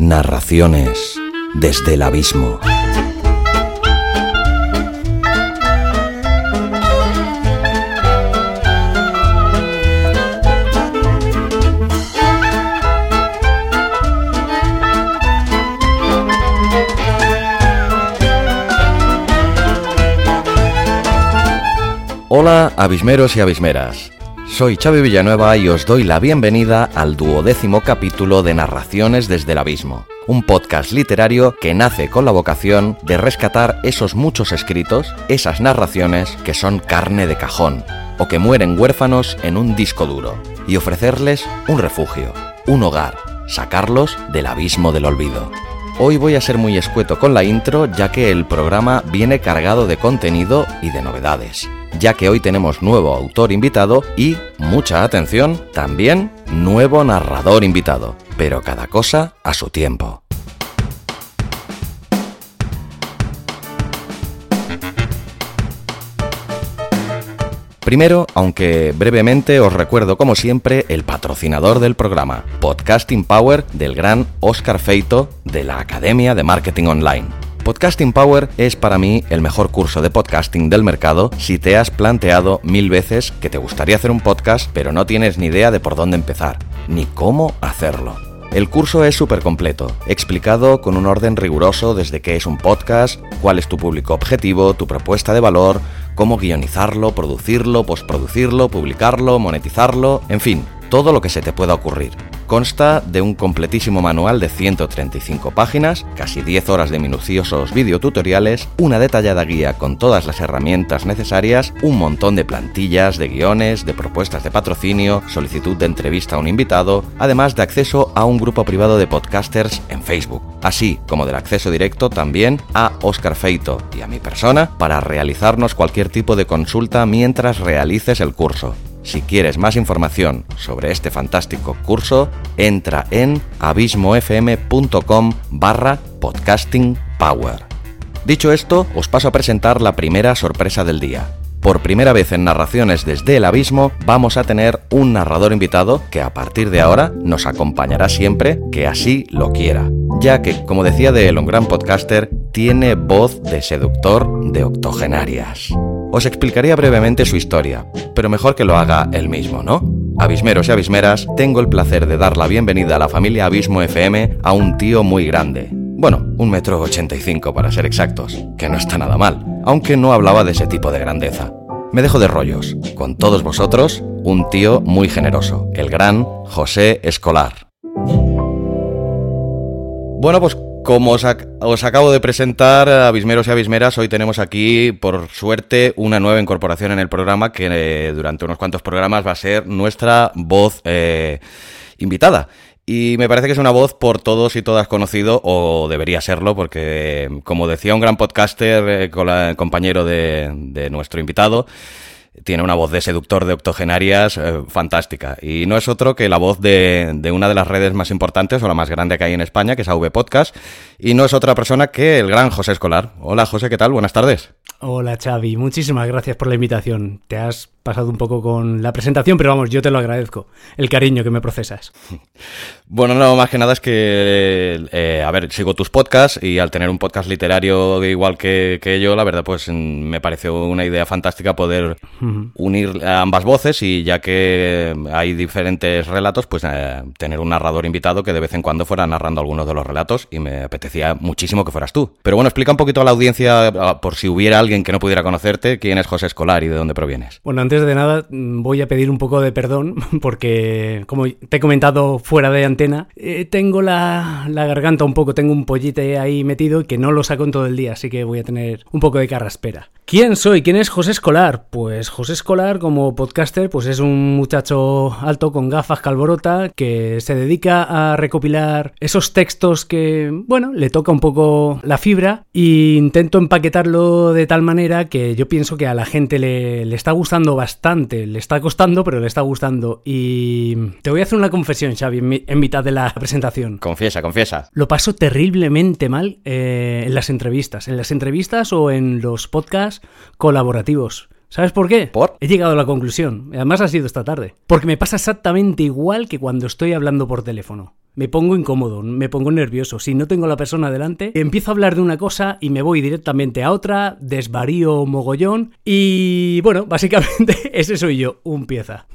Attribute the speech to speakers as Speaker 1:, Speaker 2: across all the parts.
Speaker 1: Narraciones desde el abismo. Hola, abismeros y abismeras. Soy Xavi Villanueva y os doy la bienvenida al duodécimo capítulo de Narraciones desde el Abismo, un podcast literario que nace con la vocación de rescatar esos muchos escritos, esas narraciones que son carne de cajón o que mueren huérfanos en un disco duro, y ofrecerles un refugio, un hogar, sacarlos del abismo del olvido. Hoy voy a ser muy escueto con la intro ya que el programa viene cargado de contenido y de novedades ya que hoy tenemos nuevo autor invitado y, mucha atención, también nuevo narrador invitado, pero cada cosa a su tiempo. Primero, aunque brevemente os recuerdo como siempre el patrocinador del programa, Podcasting Power del gran Oscar Feito de la Academia de Marketing Online. Podcasting Power es para mí el mejor curso de podcasting del mercado si te has planteado mil veces que te gustaría hacer un podcast pero no tienes ni idea de por dónde empezar, ni cómo hacerlo. El curso es súper completo, explicado con un orden riguroso desde qué es un podcast, cuál es tu público objetivo, tu propuesta de valor, cómo guionizarlo, producirlo, postproducirlo, publicarlo, monetizarlo, en fin, todo lo que se te pueda ocurrir. Consta de un completísimo manual de 135 páginas, casi 10 horas de minuciosos videotutoriales, una detallada guía con todas las herramientas necesarias, un montón de plantillas, de guiones, de propuestas de patrocinio, solicitud de entrevista a un invitado, además de acceso a un grupo privado de podcasters en Facebook, así como del acceso directo también a Oscar Feito y a mi persona para realizarnos cualquier tipo de consulta mientras realices el curso. Si quieres más información sobre este fantástico curso, entra en abismofm.com barra podcasting power. Dicho esto, os paso a presentar la primera sorpresa del día. Por primera vez en Narraciones desde el Abismo vamos a tener un narrador invitado que a partir de ahora nos acompañará siempre que así lo quiera, ya que, como decía de un gran podcaster, tiene voz de seductor de octogenarias. Os explicaría brevemente su historia, pero mejor que lo haga él mismo, ¿no? Abismeros y abismeras, tengo el placer de dar la bienvenida a la familia Abismo FM a un tío muy grande. Bueno, un metro ochenta y cinco para ser exactos, que no está nada mal, aunque no hablaba de ese tipo de grandeza. Me dejo de rollos. Con todos vosotros, un tío muy generoso, el gran José Escolar. Bueno, pues como os, acabo de presentar, abismeros y abismeras, hoy tenemos aquí, por suerte, una nueva incorporación en el programa que eh, durante unos cuantos programas va a ser nuestra voz eh, invitada. Y me parece que es una voz por todos y todas conocido, o debería serlo, porque, como decía un gran podcaster, eh, compañero de nuestro invitado, tiene una voz de seductor de octogenarias eh, fantástica. Y no es otro que la voz de, de, una de las redes más importantes o la más grande que hay en España, que es AV Podcast. Y no es otra persona que el gran José Escolar. Hola José, ¿qué tal? Buenas tardes.
Speaker 2: Hola Xavi, muchísimas gracias por la invitación. Te has pasado un poco con la presentación, pero vamos, yo te lo agradezco, el cariño que me procesas.
Speaker 1: Bueno, no, más que nada es que, eh, a ver, sigo tus podcasts y al tener un podcast literario igual que, yo, la verdad, pues mm, me pareció una idea fantástica poder unir ambas voces y ya que hay diferentes relatos, pues eh, tener un narrador invitado que de vez en cuando fuera narrando algunos de los relatos y me apetecía muchísimo que fueras tú. Pero bueno, explica un poquito a la audiencia, por si hubiera alguien que no pudiera conocerte, quién es José Escolar y de dónde provienes.
Speaker 2: Bueno, antes de nada mm, voy a pedir un poco de perdón porque, como te he comentado fuera de antena, eh, tengo la, garganta un poco, tengo un pollite ahí metido que no lo saco en todo el día, así que voy a tener un poco de carraspera. ¿Quién soy? ¿Quién es José Escolar? Pues José Escolar, como podcaster, pues es un muchacho alto con gafas calborota que se dedica a recopilar esos textos que, bueno, le toca un poco la fibra e intento empaquetarlo de tal manera que yo pienso que a la gente le, le está gustando bastante. Le está costando, pero le está gustando. Y te voy a hacer una confesión, Xavi, en, mitad de la presentación.
Speaker 1: Confiesa, confiesa.
Speaker 2: Lo paso terriblemente mal eh, en las entrevistas. En las entrevistas o en los podcasts colaborativos. ¿Sabes por qué?
Speaker 1: ¿Por?
Speaker 2: He llegado a la conclusión. Además ha sido esta tarde. Porque me pasa exactamente igual que cuando estoy hablando por teléfono. me pongo incómodo, me pongo nervioso. Si no tengo a la persona delante, empiezo a hablar de una cosa y me voy directamente a otra, desvarío mogollón y bueno, básicamente ese soy yo, un pieza.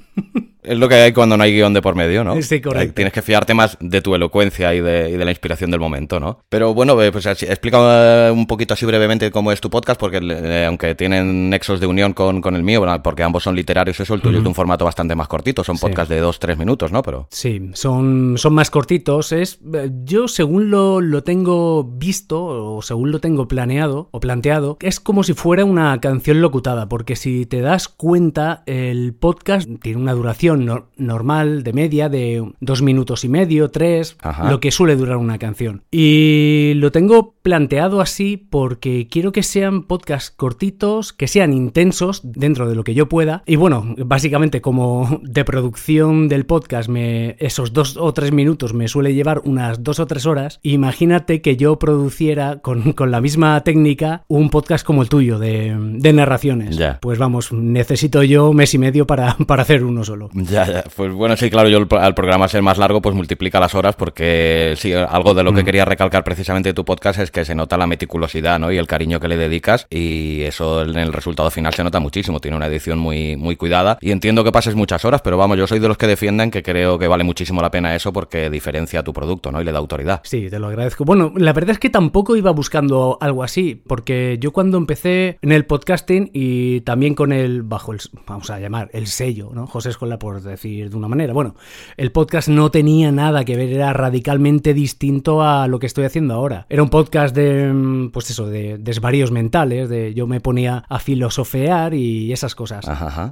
Speaker 1: Es lo que hay cuando no hay guion de por medio, ¿no?
Speaker 2: Sí, correcto.
Speaker 1: Tienes que fiarte más de tu elocuencia y de, la inspiración del momento, ¿no? Pero bueno, eh, pues explica un poquito así brevemente cómo es tu podcast, porque eh, aunque tienen nexos de unión con, el mío, porque ambos son literarios, eso, el tuyo es de un formato bastante más cortito, son podcasts de dos, tres minutos, ¿no? Pero...
Speaker 2: Sí, son, son más cortitos. Es, yo, según lo, lo tengo visto, o según lo tengo planeado o planteado, es como si fuera una canción locutada, porque si te das cuenta, el podcast tiene una duración normal, de media, de dos minutos y medio, tres, lo que suele durar una canción. Y lo tengo planteado así porque quiero que sean podcasts cortitos, que sean intensos dentro de lo que yo pueda. Y bueno, básicamente como de producción del podcast, me, esos dos o tres minutos me suele llevar unas dos o tres horas. Imagínate que yo produciera con, la misma técnica un podcast como el tuyo de, narraciones. Pues vamos, necesito yo mes y medio para, para hacer uno solo.
Speaker 1: Ya, ya. Pues bueno, sí, claro, yo al programa ser más largo, pues multiplica las horas, porque sí, algo de lo que mm. quería recalcar precisamente de tu podcast es que se nota la meticulosidad, ¿no? Y el cariño que le dedicas, y eso en el resultado final se nota muchísimo. Tiene una edición muy, muy cuidada. Y entiendo que pases muchas horas, pero vamos, yo soy de los que defienden que creo que vale muchísimo la pena eso porque diferencia tu producto, ¿no? Y le da autoridad.
Speaker 2: Sí, te lo agradezco. Bueno, la verdad es que tampoco iba buscando algo así, porque yo cuando empecé en el podcasting y también con el, bajo el, vamos a llamar, el sello, ¿no? José Escola, por decir de una manera. Bueno, el podcast no tenía nada que ver, era radicalmente distinto a lo que estoy haciendo ahora. Era un podcast de, mm, pues eso, de desvaríos mentales, de yo me ponía a filosofear y esas cosas.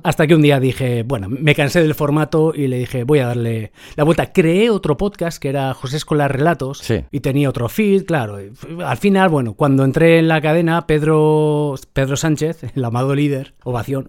Speaker 2: Hasta que un día dije, bueno, me cansé del formato y le dije, voy a darle la vuelta. Creé otro podcast que era José Escolar Relatos y tenía otro feed, claro. Al final, bueno, cuando entré en la cadena, Pedro, Pedro Sánchez, el amado líder, ovación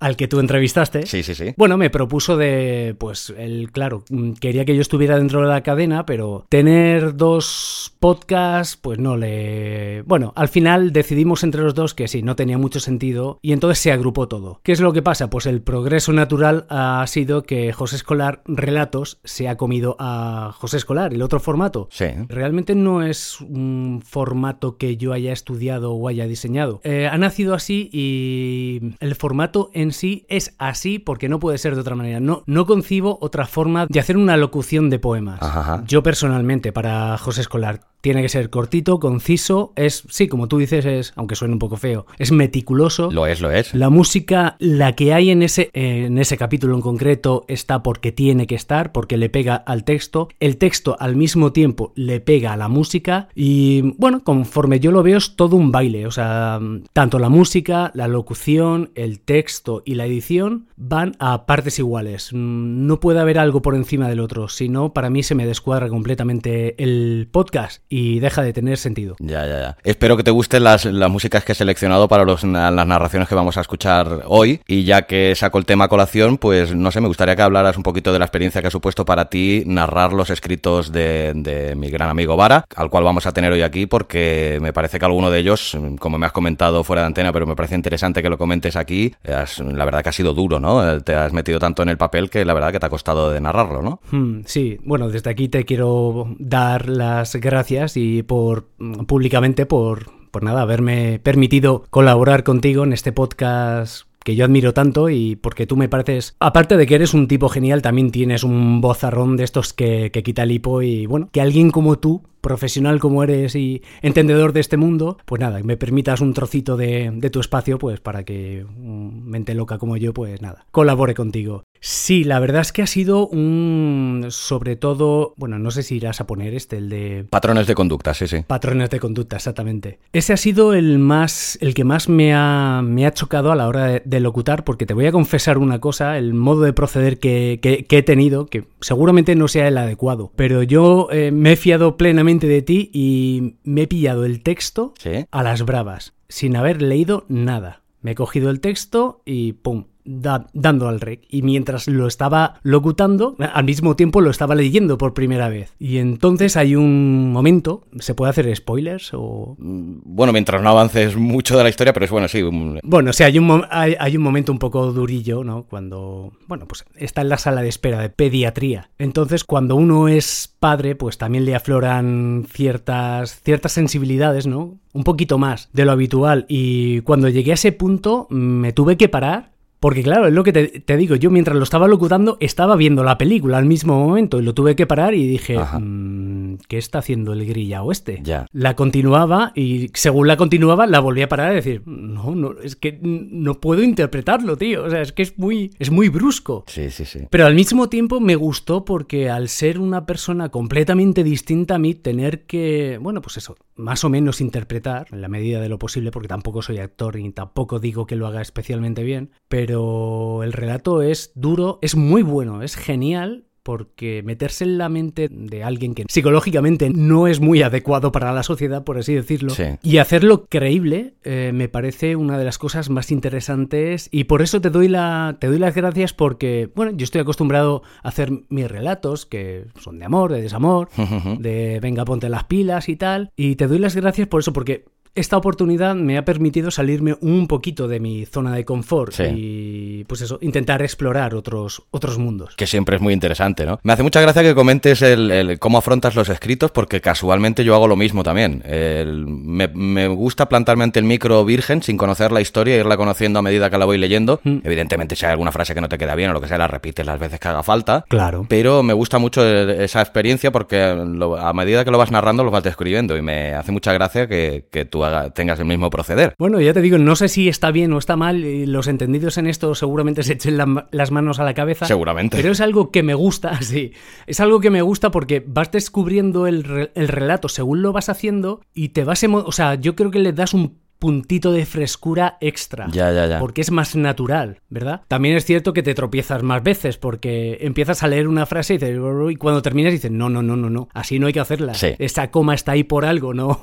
Speaker 2: al que tú entrevistaste.
Speaker 1: Sí, sí, sí.
Speaker 2: Bueno, me propuso de, pues, el, claro, mm, quería que yo estuviera dentro de la cadena, pero tener dos podcasts, pues no le... Bueno, al final decidimos entre los dos que sí, no tenía mucho sentido y entonces se agrupó todo. ¿Qué es lo que pasa? Pues el progreso natural ha sido que José Escolar Relatos se ha comido a José Escolar, el otro formato.
Speaker 1: Sí.
Speaker 2: Realmente no es un formato que yo haya estudiado o haya diseñado. Eh, ha nacido así y el formato en sí es así porque no puede ser de otra manera. No, no concibo otra forma de hacer una locución de poemas. Yo personalmente, para José Escolar, tiene que ser cortito, conciso, es, sí, como tú dices, es, aunque suene un poco feo, es meticuloso.
Speaker 1: Lo es, lo es.
Speaker 2: La música, la que hay en ese, en ese capítulo en concreto, está porque tiene que estar, porque le pega al texto. El texto al mismo tiempo le pega a la música y, bueno, conforme yo lo veo es todo un baile. O sea, tanto la música, la locución, el texto y la edición van a partes iguales. No puede haber algo por encima del otro, si no, para mí se me descuadra completamente el podcast y deja de tener sentido.
Speaker 1: Ya, ya, ya. Espero que te gusten las, las músicas que he seleccionado para los, las narraciones que vamos a escuchar hoy. Y ya que saco el tema a colación, pues no sé, me gustaría que hablaras un poquito de la experiencia que ha supuesto para ti narrar los escritos de, de mi gran amigo Vara, al cual vamos a tener hoy aquí, porque me parece que alguno de ellos, como me has comentado fuera de antena, pero me parece interesante que lo comentes aquí, la verdad que ha sido duro, ¿no? Te has metido tanto en el papel que la verdad que te ha costado de narrarlo, ¿no?
Speaker 2: Hmm, sí, bueno, desde aquí te quiero dar las gracias y por públicamente por, por nada, haberme permitido colaborar contigo en este podcast que yo admiro tanto y porque tú me pareces, aparte de que eres un tipo genial, también tienes un vozarrón de estos que, que quita el hipo y bueno, que alguien como tú profesional como eres y entendedor de este mundo, pues nada, me permitas un trocito de, tu espacio, pues para que mente loca como yo, pues nada, colabore contigo. Sí, la verdad es que ha sido un, sobre todo, bueno, no sé si irás a poner este, el de...
Speaker 1: Patrones de conducta, sí, sí.
Speaker 2: Patrones de conducta, exactamente. Ese ha sido el más, el que más me ha, me ha chocado a la hora de, locutar, porque te voy a confesar una cosa, el modo de proceder que, he tenido, que seguramente no sea el adecuado, pero yo eh, me he fiado plenamente de ti y me he pillado el texto a las bravas, sin haber leído nada. Me he cogido el texto y ¡pum! Dando al rec. Y mientras lo estaba locutando, al mismo tiempo lo estaba leyendo por primera vez. Y entonces hay un momento, ¿se puede hacer spoilers o...?
Speaker 1: Mm, bueno, mientras no avances mucho de la historia, pero es bueno, sí.
Speaker 2: Bueno, sí, hay un, hay, hay un momento un poco durillo, ¿no? Cuando, bueno, pues está en la sala de espera de pediatría. Entonces, cuando uno es padre, pues también le afloran ciertas, ciertas sensibilidades, ¿no? Un poquito más de lo habitual. Y cuando llegué a ese punto, me tuve que parar porque claro, es lo que te, digo, yo mientras lo estaba locutando estaba viendo la película al mismo momento y lo tuve que parar y dije, mm, ¿qué está haciendo el grillao este?
Speaker 1: Ya.
Speaker 2: La continuaba y según la continuaba la volví a parar y decir, no, no, es que no puedo interpretarlo, tío, o sea, es que es muy, es muy brusco.
Speaker 1: Sí, sí, sí.
Speaker 2: Pero al mismo tiempo me gustó porque al ser una persona completamente distinta a mí, tener que, bueno, pues eso, más o menos interpretar en la medida de lo posible, porque tampoco soy actor y tampoco digo que lo haga especialmente bien, pero pero el relato es duro, es muy bueno, es genial porque meterse en la mente de alguien que psicológicamente no es muy adecuado para la sociedad, por así decirlo, y hacerlo creíble, eh, me parece una de las cosas más interesantes y por eso te doy, la, te doy las gracias porque, bueno, yo estoy acostumbrado a hacer mis relatos, que son de amor, de desamor, de venga, ponte las pilas y tal, y te doy las gracias por eso, porque esta oportunidad me ha permitido salirme un poquito de mi zona de confort y pues eso, intentar explorar otros, otros mundos.
Speaker 1: Que siempre es muy interesante, ¿no? Me hace mucha gracia que comentes el, cómo afrontas los escritos porque casualmente yo hago lo mismo también. me, gusta plantarme ante el micro virgen sin conocer la historia e irla conociendo a medida que la voy leyendo. Mm. Evidentemente si hay alguna frase que no te queda bien o lo que sea, la repites las veces que haga falta.
Speaker 2: Claro.
Speaker 1: Pero me gusta mucho esa experiencia porque a medida que lo vas narrando lo vas describiendo y me hace mucha gracia que, que tú tengas el mismo proceder.
Speaker 2: Bueno, ya te digo, no sé si está bien o está mal, los entendidos en esto seguramente se echen las manos a la cabeza.
Speaker 1: Seguramente.
Speaker 2: Pero es algo que me gusta, sí. Es algo que me gusta porque vas descubriendo el, el relato según lo vas haciendo y te vas... O sea, yo creo que le das un puntito de frescura extra.
Speaker 1: Ya, ya, ya.
Speaker 2: Porque es más natural, ¿verdad? También es cierto que te tropiezas más veces porque empiezas a leer una frase y, dices, y cuando terminas dices, no, no, no, no, no, así no hay que hacerla.
Speaker 1: Sí.
Speaker 2: Esa coma está ahí por algo, ¿no?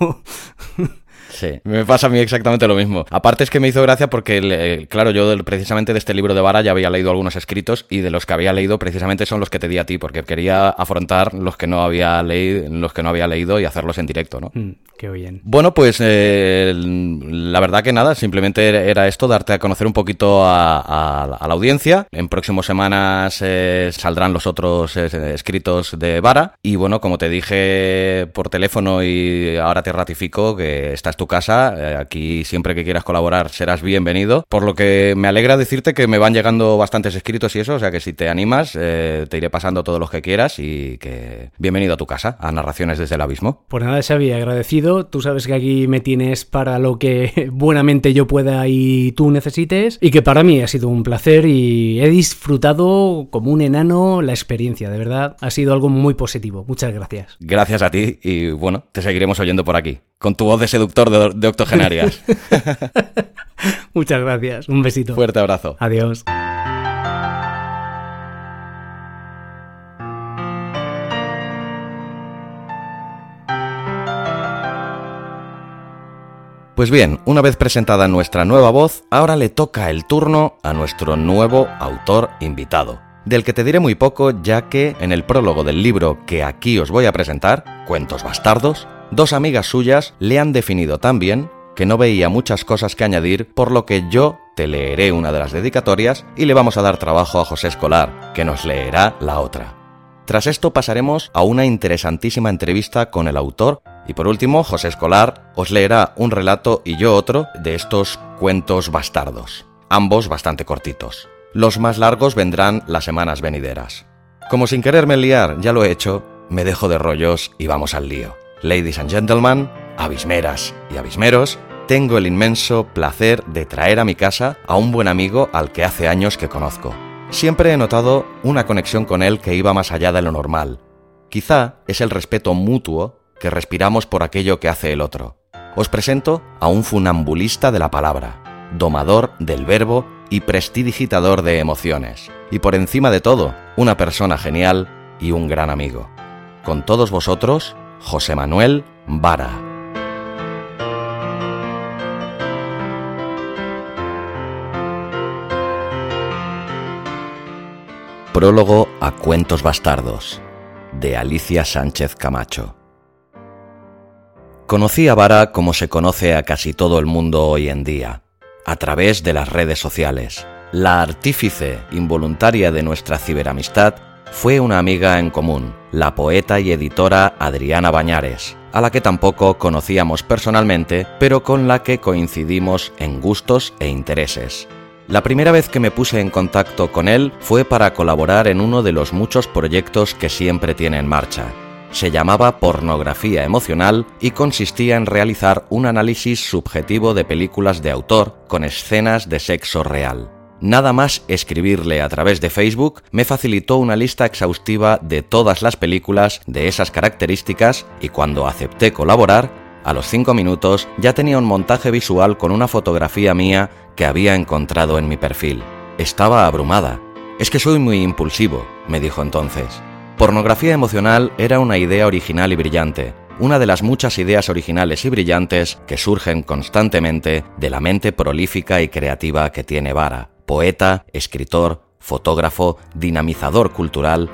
Speaker 1: Sí, me pasa a mí exactamente lo mismo. Aparte es que me hizo gracia porque, claro, yo precisamente de este libro de Vara ya había leído algunos escritos y de los que había leído precisamente son los que te di a ti, porque quería afrontar los que no había leído, los que no había leído y hacerlos en directo, ¿no?
Speaker 2: Mm, qué bien.
Speaker 1: Bueno, pues eh, la verdad que nada, simplemente era esto, darte a conocer un poquito a, la audiencia. En próximas semanas eh, saldrán los otros eh, escritos de Vara y bueno, como te dije por teléfono y ahora te ratifico que estás tu casa. Eh, aquí siempre que quieras colaborar serás bienvenido. Por lo que me alegra decirte que me van llegando bastantes escritos y eso, o sea que si te animas eh, te iré pasando todos los que quieras y que bienvenido a tu casa, a Narraciones desde el Abismo.
Speaker 2: Por nada, Xavi, agradecido. Tú sabes que aquí me tienes para lo que buenamente yo pueda y tú necesites y que para mí ha sido un placer y he disfrutado como un enano la experiencia, de verdad. Ha sido algo muy positivo. Muchas gracias.
Speaker 1: Gracias a ti y bueno, te seguiremos oyendo por aquí con tu voz de seductor de, octogenarias.
Speaker 2: Muchas gracias. Un besito.
Speaker 1: Fuerte abrazo.
Speaker 2: Adiós.
Speaker 1: Pues bien, una vez presentada nuestra nueva voz, ahora le toca el turno a nuestro nuevo autor invitado, del que te diré muy poco ya que en el prólogo del libro que aquí os voy a presentar, Cuentos Bastardos, Dos amigas suyas le han definido tan bien que no veía muchas cosas que añadir, por lo que yo te leeré una de las dedicatorias y le vamos a dar trabajo a José Escolar, que nos leerá la otra. Tras esto pasaremos a una interesantísima entrevista con el autor y por último José Escolar os leerá un relato y yo otro de estos cuentos bastardos, ambos bastante cortitos. Los más largos vendrán las semanas venideras. Como sin quererme liar ya lo he hecho, me dejo de rollos y vamos al lío. Ladies and gentlemen, abismeras y abismeros, tengo el inmenso placer de traer a mi casa a un buen amigo al que hace años que conozco. Siempre he notado una conexión con él que iba más allá de lo normal. Quizá es el respeto mutuo que respiramos por aquello que hace el otro. Os presento a un funambulista de la palabra, domador del verbo y prestidigitador de emociones. Y por encima de todo, una persona genial y un gran amigo. Con todos vosotros, José Manuel Vara. Prólogo a Cuentos Bastardos, de Alicia Sánchez Camacho. Conocí a Vara como se conoce a casi todo el mundo hoy en día, a través de las redes sociales. La artífice involuntaria de nuestra ciberamistad fue una amiga en común, la poeta y editora Adriana Bañares, a la que tampoco conocíamos personalmente, pero con la que coincidimos en gustos e intereses. La primera vez que me puse en contacto con él fue para colaborar en uno de los muchos proyectos que siempre tiene en marcha. Se llamaba Pornografía Emocional y consistía en realizar un análisis subjetivo de películas de autor con escenas de sexo real. Nada más escribirle a través de Facebook me facilitó una lista exhaustiva de todas las películas de esas características y cuando acepté colaborar, a los cinco minutos ya tenía un montaje visual con una fotografía mía que había encontrado en mi perfil. Estaba abrumada. Es que soy muy impulsivo, me dijo entonces. Pornografía emocional era una idea original y brillante, una de las muchas ideas originales y brillantes que surgen constantemente de la mente prolífica y creativa que tiene Vara. Poeta, escritor, fotógrafo, dinamizador cultural,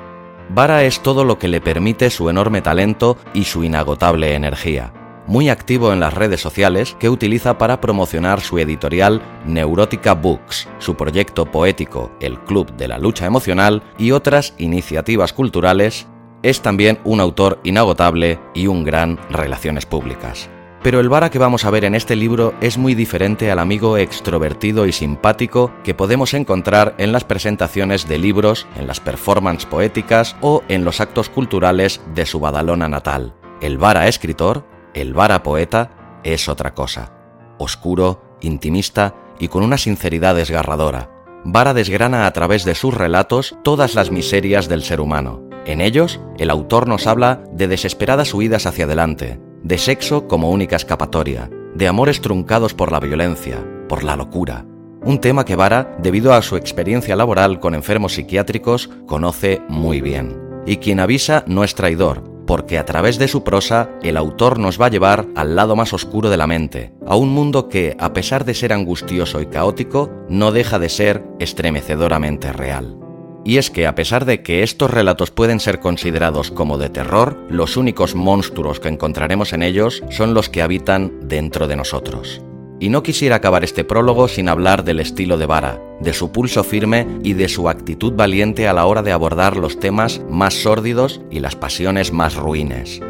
Speaker 1: Vara es todo lo que le permite su enorme talento y su inagotable energía muy activo en las redes sociales que utiliza para promocionar su editorial Neurótica Books, su proyecto poético El Club de la Lucha Emocional y otras iniciativas culturales, es también un autor inagotable y un gran relaciones públicas. Pero el Vara que vamos a ver en este libro es muy diferente al amigo extrovertido y simpático que podemos encontrar en las presentaciones de libros, en las performances poéticas o en los actos culturales de su Badalona natal. El Vara escritor el Vara poeta es otra cosa, oscuro, intimista y con una sinceridad desgarradora. Vara desgrana a través de sus relatos todas las miserias del ser humano. En ellos, el autor nos habla de desesperadas huidas hacia adelante, de sexo como única escapatoria, de amores truncados por la violencia, por la locura. Un tema que Vara, debido a su experiencia laboral con enfermos psiquiátricos, conoce muy bien. Y quien avisa no es traidor, porque a través de su prosa el autor nos va a llevar al lado más oscuro de la mente, a un mundo que, a pesar de ser angustioso y caótico, no deja de ser estremecedoramente real. Y es que a pesar de que estos relatos pueden ser considerados como de terror, los únicos monstruos que encontraremos en ellos son los que habitan dentro de nosotros. Y no quisiera acabar este prólogo sin hablar del estilo de Vara, de su pulso firme y de su actitud valiente a la hora de abordar los temas más sórdidos y las pasiones más ruines.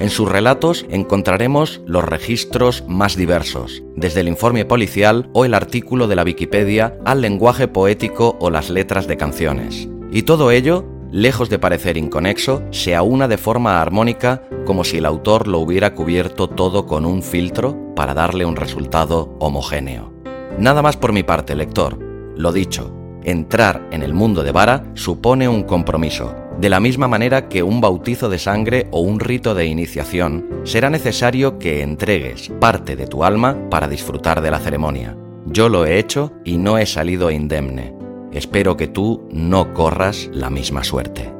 Speaker 1: En sus relatos encontraremos los registros más diversos, desde el informe policial o el artículo de la Wikipedia al lenguaje poético o las letras de canciones. Y todo ello lejos de parecer inconexo, se aúna de forma armónica como si el autor lo hubiera cubierto todo con un filtro para darle un resultado homogéneo. Nada más por mi parte, lector. Lo dicho, entrar en el mundo de Vara supone un compromiso. De la misma manera que un bautizo de sangre o un rito de iniciación, será necesario que entregues parte de tu alma para disfrutar de la ceremonia. Yo lo he hecho y no he salido indemne. Espero que tú no corras la misma suerte.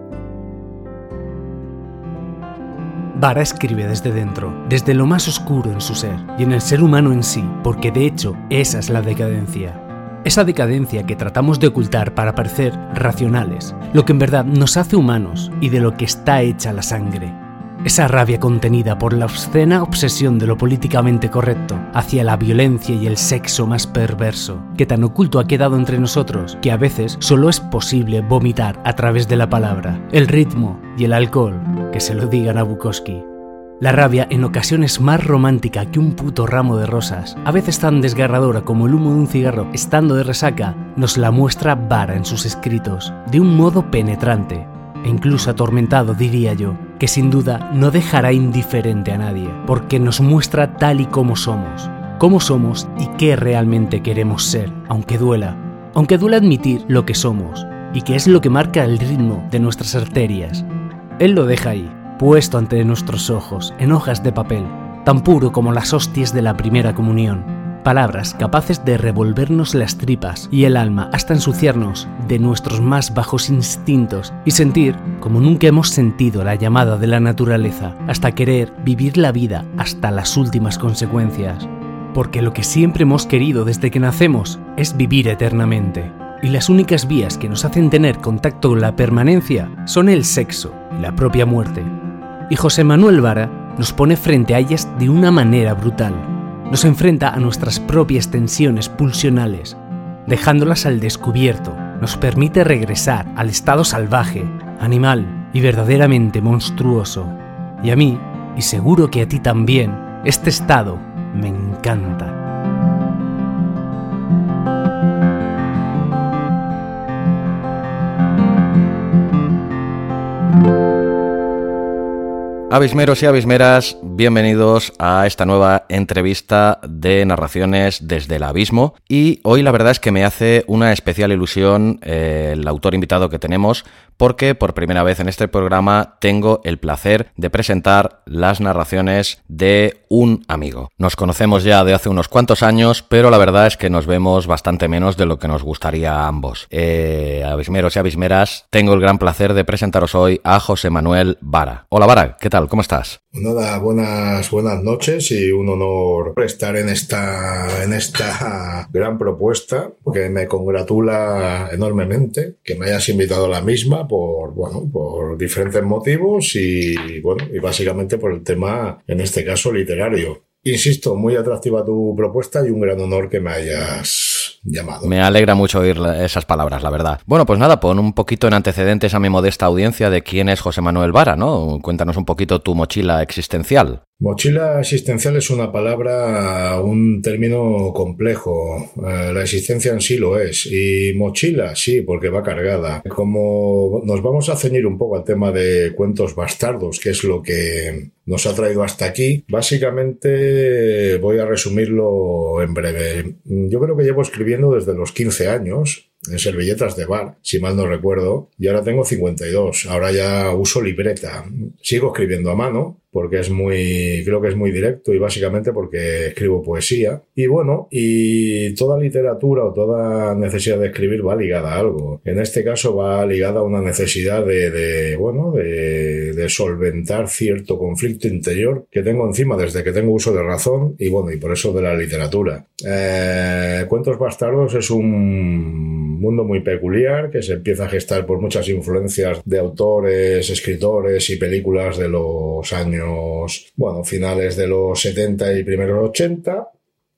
Speaker 2: Vara escribe desde dentro, desde lo más oscuro en su ser y en el ser humano en sí, porque de hecho esa es la decadencia. Esa decadencia que tratamos de ocultar para parecer racionales, lo que en verdad nos hace humanos y de lo que está hecha la sangre, esa rabia contenida por la obscena obsesión de lo políticamente correcto hacia la violencia y el sexo más perverso, que tan oculto ha quedado entre nosotros que a veces solo es posible vomitar a través de la palabra, el ritmo y el alcohol, que se lo digan a Bukowski. La rabia, en ocasiones más romántica que un puto ramo de rosas, a veces tan desgarradora como el humo de un cigarro estando de resaca, nos la muestra Vara en sus escritos, de un modo penetrante, e incluso atormentado, diría yo, que sin duda no dejará indiferente a nadie, porque nos muestra tal y como somos, cómo somos y qué realmente queremos ser, aunque duela, aunque duela admitir lo que somos, y que es lo que marca el ritmo de nuestras arterias. Él lo deja ahí, puesto ante nuestros ojos, en hojas de papel, tan puro como las hostias de la primera comunión palabras capaces de revolvernos las tripas y el alma hasta ensuciarnos de nuestros más bajos instintos y sentir como nunca hemos sentido la llamada de la naturaleza, hasta querer vivir la vida hasta las últimas consecuencias. Porque lo que siempre hemos querido desde que nacemos es vivir eternamente. y las únicas vías que nos hacen tener contacto con la permanencia son el sexo y la propia muerte. Y José Manuel Vara nos pone frente a ellas de una manera brutal. Nos enfrenta a nuestras propias tensiones pulsionales, dejándolas al descubierto. Nos permite regresar al estado salvaje, animal y verdaderamente monstruoso. Y a mí, y seguro que a ti también, este estado me encanta.
Speaker 1: Abismeros y abismeras, bienvenidos a esta nueva entrevista de narraciones desde el abismo. Y hoy la verdad es que me hace una especial ilusión eh, el autor invitado que tenemos, porque por primera vez en este programa tengo el placer de presentar las narraciones de un amigo. Nos conocemos ya de hace unos cuantos años, pero la verdad es que nos vemos bastante menos de lo que nos gustaría a ambos. Eh, abismeros y abismeras, tengo el gran placer de presentaros hoy a José Manuel Vara. Hola Vara, ¿qué tal? ¿Cómo estás?
Speaker 3: Nada, buenas, buenas noches y un honor estar en esta, en esta gran propuesta que me congratula enormemente que me hayas invitado a la misma por, bueno, por diferentes motivos y, bueno, y básicamente por el tema, en este caso, literario. Insisto, muy atractiva tu propuesta y un gran honor que me hayas llamado.
Speaker 1: Me alegra mucho oír esas palabras, la verdad. Bueno, pues nada, pon un poquito en antecedentes a mi modesta audiencia de quién es José Manuel Vara, ¿no? Cuéntanos un poquito tu mochila existencial.
Speaker 3: Mochila existencial es una palabra, un término complejo. Eh, la existencia en sí lo es. Y mochila, sí, porque va cargada. Como nos vamos a ceñir un poco al tema de cuentos bastardos, que es lo que nos ha traído hasta aquí, básicamente voy a resumirlo en breve. Yo creo que llevo escribiendo desde los 15 años en servilletas de bar, si mal no recuerdo, y ahora tengo 52. Ahora ya uso libreta. Sigo escribiendo a mano, porque es muy, creo que es muy directo y básicamente porque escribo poesía. Y bueno, y toda literatura o toda necesidad de escribir va ligada a algo. En este caso va ligada a una necesidad de, de bueno, de, de, solventar cierto conflicto interior que tengo encima desde que tengo uso de razón y bueno, y por eso de la literatura. Eh, Cuentos Bastardos es un mundo muy peculiar que se empieza a gestar por muchas influencias de autores, escritores y películas de los años bueno, finales de los 70 y primeros 80.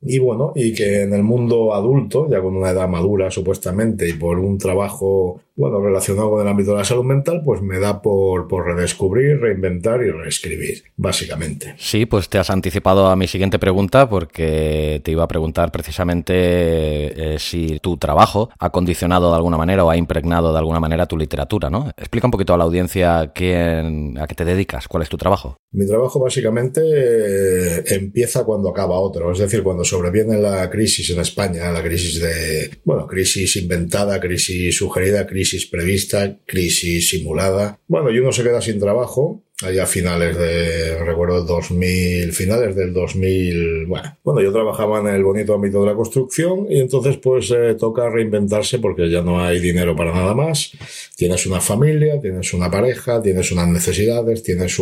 Speaker 3: Y bueno, y que en el mundo adulto, ya con una edad madura supuestamente, y por un trabajo bueno, relacionado con el ámbito de la salud mental, pues me da por, por redescubrir, reinventar y reescribir, básicamente.
Speaker 1: Sí, pues te has anticipado a mi siguiente pregunta porque te iba a preguntar precisamente eh, si tu trabajo ha condicionado de alguna manera o ha impregnado de alguna manera tu literatura, ¿no? Explica un poquito a la audiencia quién, a qué te dedicas, cuál es tu trabajo.
Speaker 3: Mi trabajo básicamente eh, empieza cuando acaba otro, es decir, cuando sobreviene la crisis en España, la crisis de, bueno, crisis inventada, crisis sugerida, crisis crisis prevista, crisis simulada. Bueno, y uno se queda sin trabajo allá finales de, recuerdo, 2000, finales del 2000, bueno, yo trabajaba en el bonito ámbito de la construcción y entonces pues eh, toca reinventarse porque ya no hay dinero para nada más, tienes una familia, tienes una pareja, tienes unas necesidades, tienes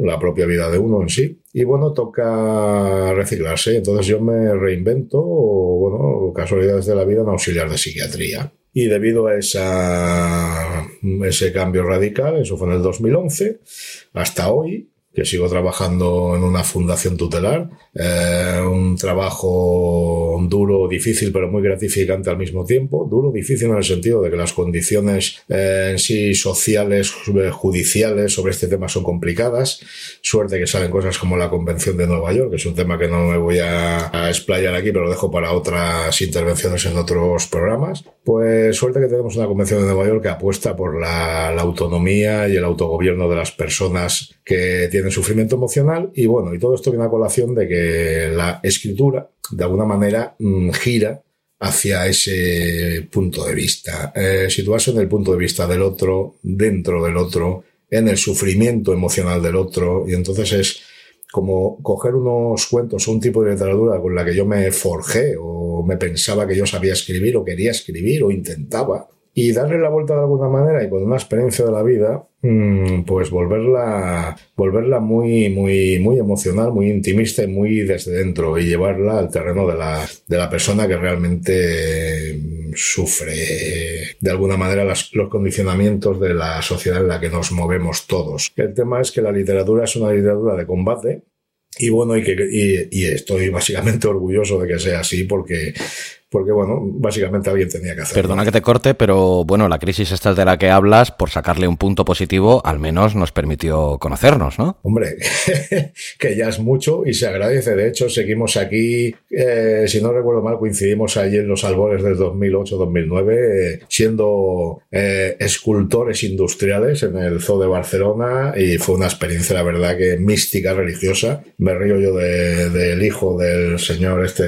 Speaker 3: la propia vida de uno en sí y bueno, toca reciclarse, entonces yo me reinvento, o, bueno, casualidades de la vida, en auxiliar de psiquiatría. Y debido a esa, ese cambio radical, eso fue en el 2011, hasta hoy, que sigo trabajando en una fundación tutelar, eh, un trabajo duro, difícil, pero muy gratificante al mismo tiempo. Duro, difícil en el sentido de que las condiciones eh, en sí sociales, eh, judiciales sobre este tema son complicadas. Suerte que salen cosas como la Convención de Nueva York, que es un tema que no me voy a, explayar aquí, pero lo dejo para otras intervenciones en otros programas. Pues suerte que tenemos una Convención de Nueva York que apuesta por la, la autonomía y el autogobierno de las personas que tienen sufrimiento emocional y bueno, y todo esto viene a colación de que la escritura de alguna manera mm, gira hacia ese punto de vista, eh, situarse en el punto de vista del otro, dentro del otro, en el sufrimiento emocional del otro. Y entonces es como coger unos cuentos o un tipo de literatura con la que yo me forjé o me pensaba que yo sabía escribir o quería escribir o intentaba y darle la vuelta de alguna manera y con una experiencia de la vida, mm, pues volverla, volverla muy, muy, muy emocional, muy intimista y muy desde dentro y llevarla al terreno de la, de la persona que realmente sufre de alguna manera los condicionamientos de la sociedad en la que nos movemos todos. El tema es que la literatura es una literatura de combate y bueno, y, que, y estoy básicamente orgulloso de que sea así porque porque bueno, básicamente alguien tenía que hacerlo.
Speaker 1: Perdona que te corte, pero bueno, la crisis esta de la que hablas, por sacarle un punto positivo, al menos nos permitió conocernos, ¿no?
Speaker 3: Hombre, que ya es mucho y se agradece. De hecho, seguimos aquí, eh, si no recuerdo mal, coincidimos allí en los albores del 2008-2009, siendo eh, escultores industriales en el Zoo de Barcelona y fue una experiencia, la verdad, que mística, religiosa. Me río yo del hijo del señor este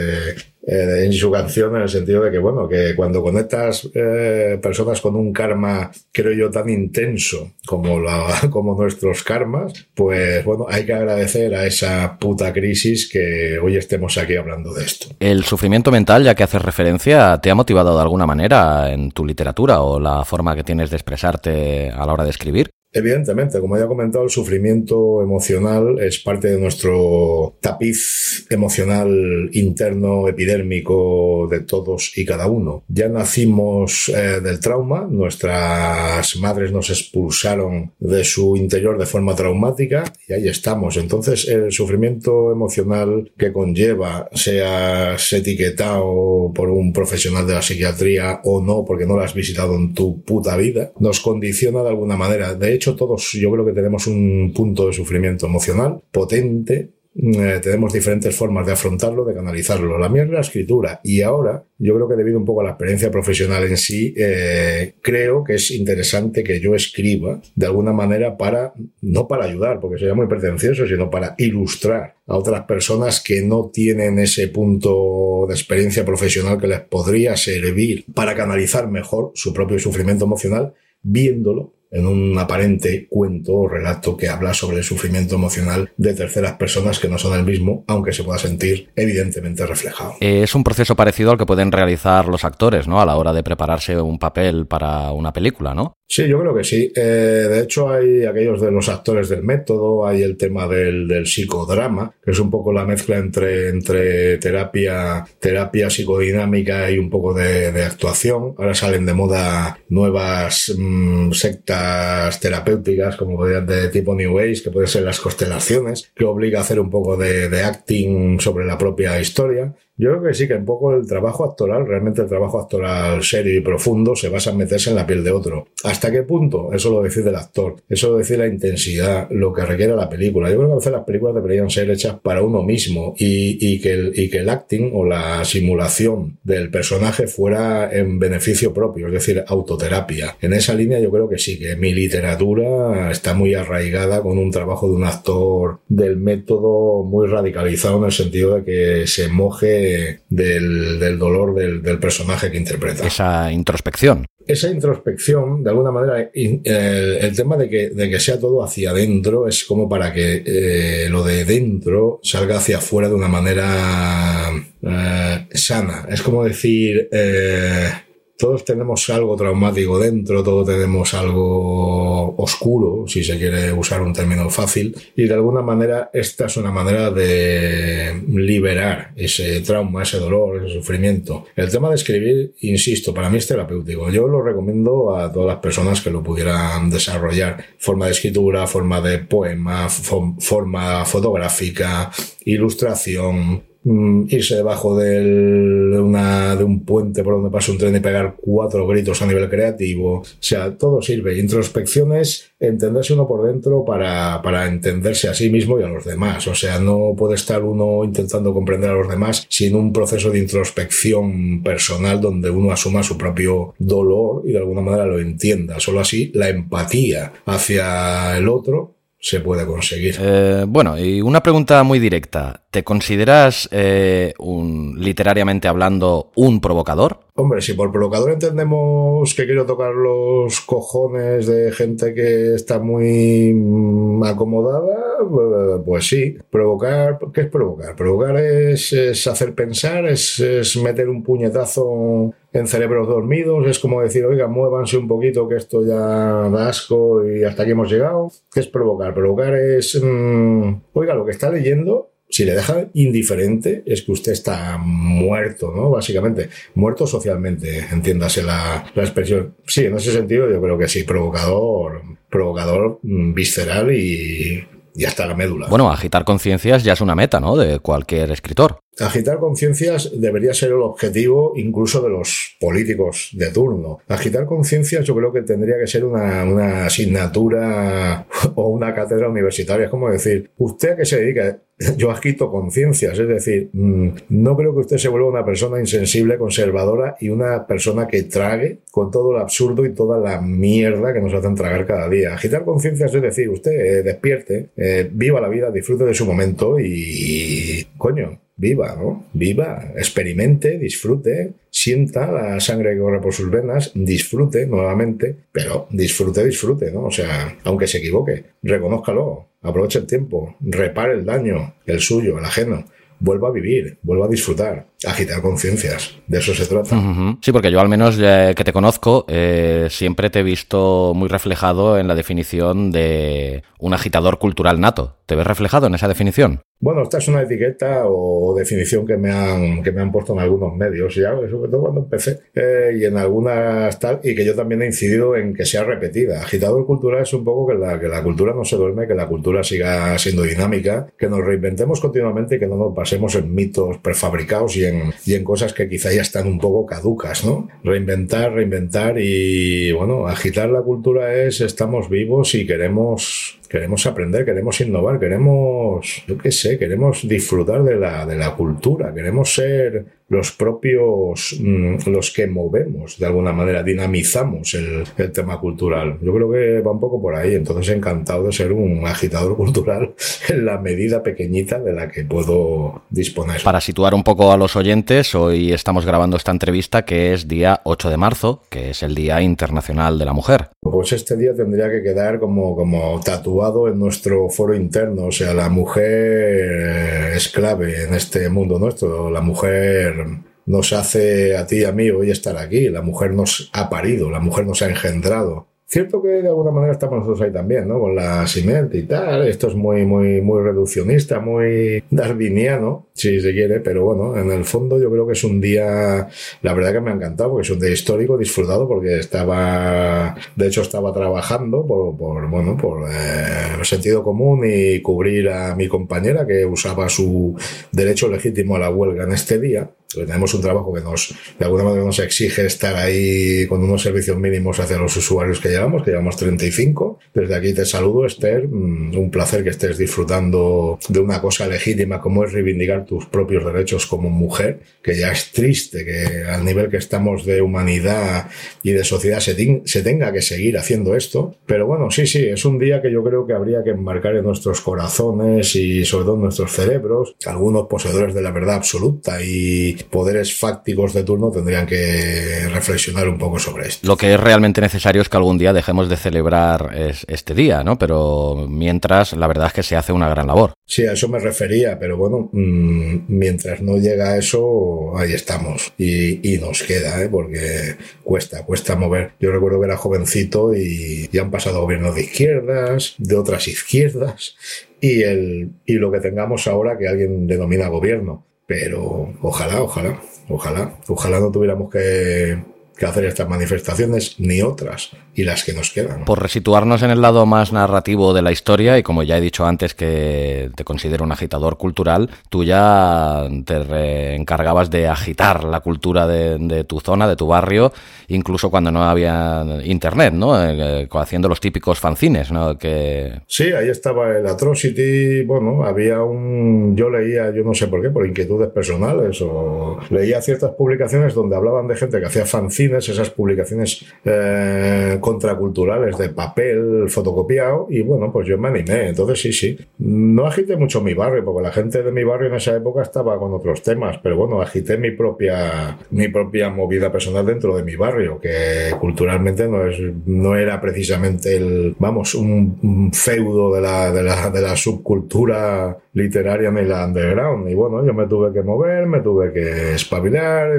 Speaker 3: eh, en su canción en el sentido de que, bueno, que cuando conectas eh, personas con un karma, creo yo, tan intenso como, la, como nuestros karmas, pues bueno, hay que agradecer a esa puta crisis que hoy estemos aquí hablando de esto.
Speaker 1: ¿El sufrimiento mental, ya que haces referencia, te ha motivado de alguna manera en tu literatura o la forma que tienes de expresarte a la hora de escribir?
Speaker 3: Evidentemente, como ya he comentado, el sufrimiento emocional es parte de nuestro tapiz emocional interno epidérmico de todos y cada uno. Ya nacimos eh, del trauma, nuestras madres nos expulsaron de su interior de forma traumática y ahí estamos. Entonces, el sufrimiento emocional que conlleva, seas etiquetado por un profesional de la psiquiatría o no, porque no lo has visitado en tu puta vida, nos condiciona de alguna manera. De hecho, todos yo creo que tenemos un punto de sufrimiento emocional potente. Eh, tenemos diferentes formas de afrontarlo, de canalizarlo. La mía es la escritura y ahora yo creo que debido un poco a la experiencia profesional en sí, eh, creo que es interesante que yo escriba de alguna manera para, no para ayudar, porque sería muy pretencioso, sino para ilustrar a otras personas que no tienen ese punto de experiencia profesional que les podría servir para canalizar mejor su propio sufrimiento emocional viéndolo en un aparente cuento o relato que habla sobre el sufrimiento emocional de terceras personas que no son el mismo, aunque se pueda sentir evidentemente reflejado.
Speaker 1: Eh, es un proceso parecido al que pueden realizar los actores, ¿no? A la hora de prepararse un papel para una película, ¿no?
Speaker 3: Sí, yo creo que sí. Eh, de hecho, hay aquellos de los actores del método, hay el tema del, del, psicodrama, que es un poco la mezcla entre, entre terapia, terapia psicodinámica y un poco de, de actuación. Ahora salen de moda nuevas mmm, sectas terapéuticas, como de tipo New Age, que pueden ser las constelaciones, que obliga a hacer un poco de, de acting sobre la propia historia. Yo creo que sí, que un poco el trabajo actoral, realmente el trabajo actoral serio y profundo, se basa en meterse en la piel de otro. ¿Hasta qué punto? Eso lo decide el actor. Eso lo decide la intensidad, lo que requiere la película. Yo creo que a veces las películas deberían ser hechas para uno mismo y, que, el, y que el acting o la simulación del personaje fuera en beneficio propio, es decir, autoterapia. En esa línea yo creo que sí, que mi literatura está muy arraigada con un trabajo de un actor del método muy radicalizado en el sentido de que se moje del, del dolor del, del, personaje que interpreta.
Speaker 1: Esa introspección.
Speaker 3: Esa introspección, de alguna manera, el, el tema de que, de que, sea todo hacia adentro es como para que eh, lo de dentro salga hacia afuera de una manera eh, sana. Es como decir, eh, todos tenemos algo traumático dentro, todos tenemos algo oscuro, si se quiere usar un término fácil, y de alguna manera esta es una manera de liberar ese trauma, ese dolor, ese sufrimiento. El tema de escribir, insisto, para mí es terapéutico. Yo lo recomiendo a todas las personas que lo pudieran desarrollar. Forma de escritura, forma de poema, forma fotográfica, ilustración, irse debajo del, de, una, de un puente por donde pasa un tren y pegar cuatro gritos a nivel creativo. O sea, todo sirve. Introspección es entenderse uno por dentro para, para entenderse a sí mismo y a los demás. O sea, no puede estar uno intentando comprender a los demás sin un proceso de introspección personal donde uno asuma su propio dolor y de alguna manera lo entienda. Solo así la empatía hacia el otro se puede conseguir.
Speaker 1: Eh, bueno, y una pregunta muy directa. ¿Te consideras, eh, un, literariamente hablando, un provocador?
Speaker 3: Hombre, si por provocador entendemos que quiero tocar los cojones de gente que está muy mm, acomodada, pues sí. Provocar, ¿qué es provocar? Provocar es, es hacer pensar, es, es, meter un puñetazo en cerebros dormidos, es como decir, oiga, muévanse un poquito que esto ya da asco y hasta aquí hemos llegado. ¿Qué es provocar? Provocar es, mmm, oiga, lo que está leyendo Si le deja indiferente, es que usted está muerto, ¿no? Básicamente, muerto socialmente, entiéndase la, la expresión. Sí, en ese sentido yo creo que sí, provocador, provocador mm, visceral y, y hasta la médula.
Speaker 1: Bueno, agitar conciencias ya es una meta, ¿no? De cualquier escritor.
Speaker 3: Agitar conciencias debería ser el objetivo incluso de los políticos de turno. Agitar conciencias yo creo que tendría que ser una, una, asignatura o una cátedra universitaria. Es como decir, ¿usted a qué se dedica? Yo agito conciencias, es decir, mm, no creo que usted se vuelva una persona insensible, conservadora y una persona que trague con todo lo absurdo y toda la mierda que nos hacen tragar cada día. Agitar conciencias es decir, usted eh, despierte, eh, viva la vida, disfrute de su momento y, coño, viva, ¿no? Viva, experimente, disfrute, sienta la sangre que corre por sus venas, disfrute nuevamente, pero disfrute, disfrute, ¿no? O sea, aunque se equivoque, reconózcalo, aproveche el tiempo, repare el daño, el suyo, el ajeno vuelva a vivir, vuelva a disfrutar, agitar conciencias. De eso se trata.
Speaker 1: Sí, porque yo al menos que te conozco, eh, siempre te he visto muy reflejado en la definición de un agitador cultural nato. ¿Te ves reflejado en esa definición?
Speaker 3: Bueno, esta es una etiqueta o definición que me han, que me han puesto en algunos medios, ya, sobre todo cuando empecé, eh, y en algunas tal, y que yo también he incidido en que sea repetida. Agitador cultural es un poco que la, que la cultura no se duerme, que la cultura siga siendo dinámica, que nos reinventemos continuamente y que no nos pasemos en mitos prefabricados y en, y en cosas que quizá ya están un poco caducas, ¿no? Reinventar, reinventar y, bueno, agitar la cultura es estamos vivos y queremos Queremos aprender, queremos innovar, queremos, yo qué sé, queremos disfrutar de la, de la cultura, queremos ser los propios, mm, los que movemos, de alguna manera, dinamizamos el, el, tema cultural. Yo creo que va un poco por ahí, entonces encantado de ser un agitador cultural en la medida pequeñita de la que puedo disponer.
Speaker 1: Para situar un poco a los oyentes, hoy estamos grabando esta entrevista que es día 8 de marzo, que es el Día Internacional de la Mujer.
Speaker 3: Pues este día tendría que quedar como, como tatuado en nuestro foro interno, o sea, la mujer es clave en este mundo nuestro, la mujer nos hace a ti y a mí hoy estar aquí. La mujer nos ha parido, la mujer nos ha engendrado. Cierto que de alguna manera estamos nosotros ahí también, ¿no? Con la simiente y tal. Esto es muy, muy, muy reduccionista, muy darwiniano, si se quiere, pero bueno, en el fondo yo creo que es un día, la verdad que me ha encantado, porque es un día histórico, disfrutado, porque estaba, de hecho estaba trabajando por, por bueno, por eh, sentido común y cubrir a mi compañera que usaba su derecho legítimo a la huelga en este día tenemos un trabajo que nos, de alguna manera nos exige estar ahí con unos servicios mínimos hacia los usuarios que llevamos, que llevamos 35. Desde aquí te saludo, Esther. Mm, un placer que estés disfrutando de una cosa legítima como es reivindicar tus propios derechos como mujer, que ya es triste que al nivel que estamos de humanidad y de sociedad se, se tenga que seguir haciendo esto. Pero bueno, sí, sí, es un día que yo creo que habría que enmarcar en nuestros corazones y sobre todo en nuestros cerebros, algunos poseedores de la verdad absoluta y poderes fácticos de turno tendrían que reflexionar un poco sobre esto.
Speaker 1: Lo que es realmente necesario es que algún día dejemos de celebrar este día, ¿no? Pero mientras, la verdad es que se hace una gran labor.
Speaker 3: Sí, a eso me refería, pero bueno, mmm, mientras no llega a eso, ahí estamos. Y, y nos queda, ¿eh? porque cuesta, cuesta mover. Yo recuerdo que era jovencito y ya han pasado gobiernos de izquierdas, de otras izquierdas, y, el, y lo que tengamos ahora que alguien denomina gobierno. Pero ojalá, ojalá, ojalá, ojalá no tuviéramos que, que hacer estas manifestaciones ni otras y las que nos quedan.
Speaker 1: Por resituarnos en el lado más narrativo de la historia, y como ya he dicho antes que te considero un agitador cultural, tú ya te encargabas de agitar la cultura de, de, tu zona, de tu barrio, incluso cuando no había internet, ¿no? Eh, eh, haciendo los típicos fanzines, ¿no? Que...
Speaker 3: Sí, ahí estaba el Atrocity, bueno, había un... Yo leía, yo no sé por qué, por inquietudes personales, o leía ciertas publicaciones donde hablaban de gente que hacía fanzines, esas publicaciones... Eh, contraculturales de papel fotocopiado y bueno, pues yo me animé. Entonces sí, sí. No agité mucho mi barrio, porque la gente de mi barrio en esa época estaba con otros temas, pero bueno, agité mi propia, mi propia movida personal dentro de mi barrio, que culturalmente no, es, no era precisamente el, vamos, un, un feudo de la, de, la, de la subcultura literaria ni la underground. Y bueno, yo me tuve que mover, me tuve que espabilar,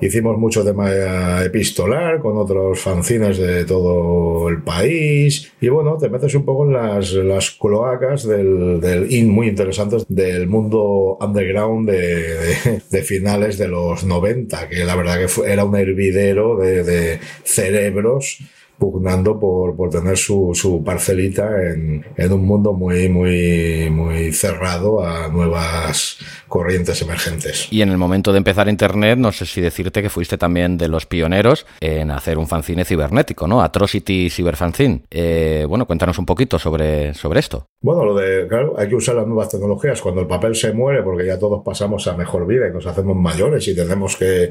Speaker 3: hicimos mucho tema epistolar con otros fanzines de todo el país. Y bueno, te metes un poco en las, las cloacas del, del muy interesantes del mundo underground de, de, finales de los 90, que la verdad que fue, era un hervidero de, de cerebros pugnando por, por tener su, su parcelita en, en, un mundo muy, muy, muy cerrado a nuevas corrientes emergentes.
Speaker 1: Y en el momento de empezar Internet, no sé si decirte que fuiste también de los pioneros en hacer un fanzine cibernético, ¿no? Atrocity Cyberfanzine. Eh, bueno, cuéntanos un poquito sobre, sobre esto.
Speaker 3: Bueno, lo de, claro, hay que usar las nuevas tecnologías. Cuando el papel se muere, porque ya todos pasamos a mejor vida y nos hacemos mayores y tenemos que,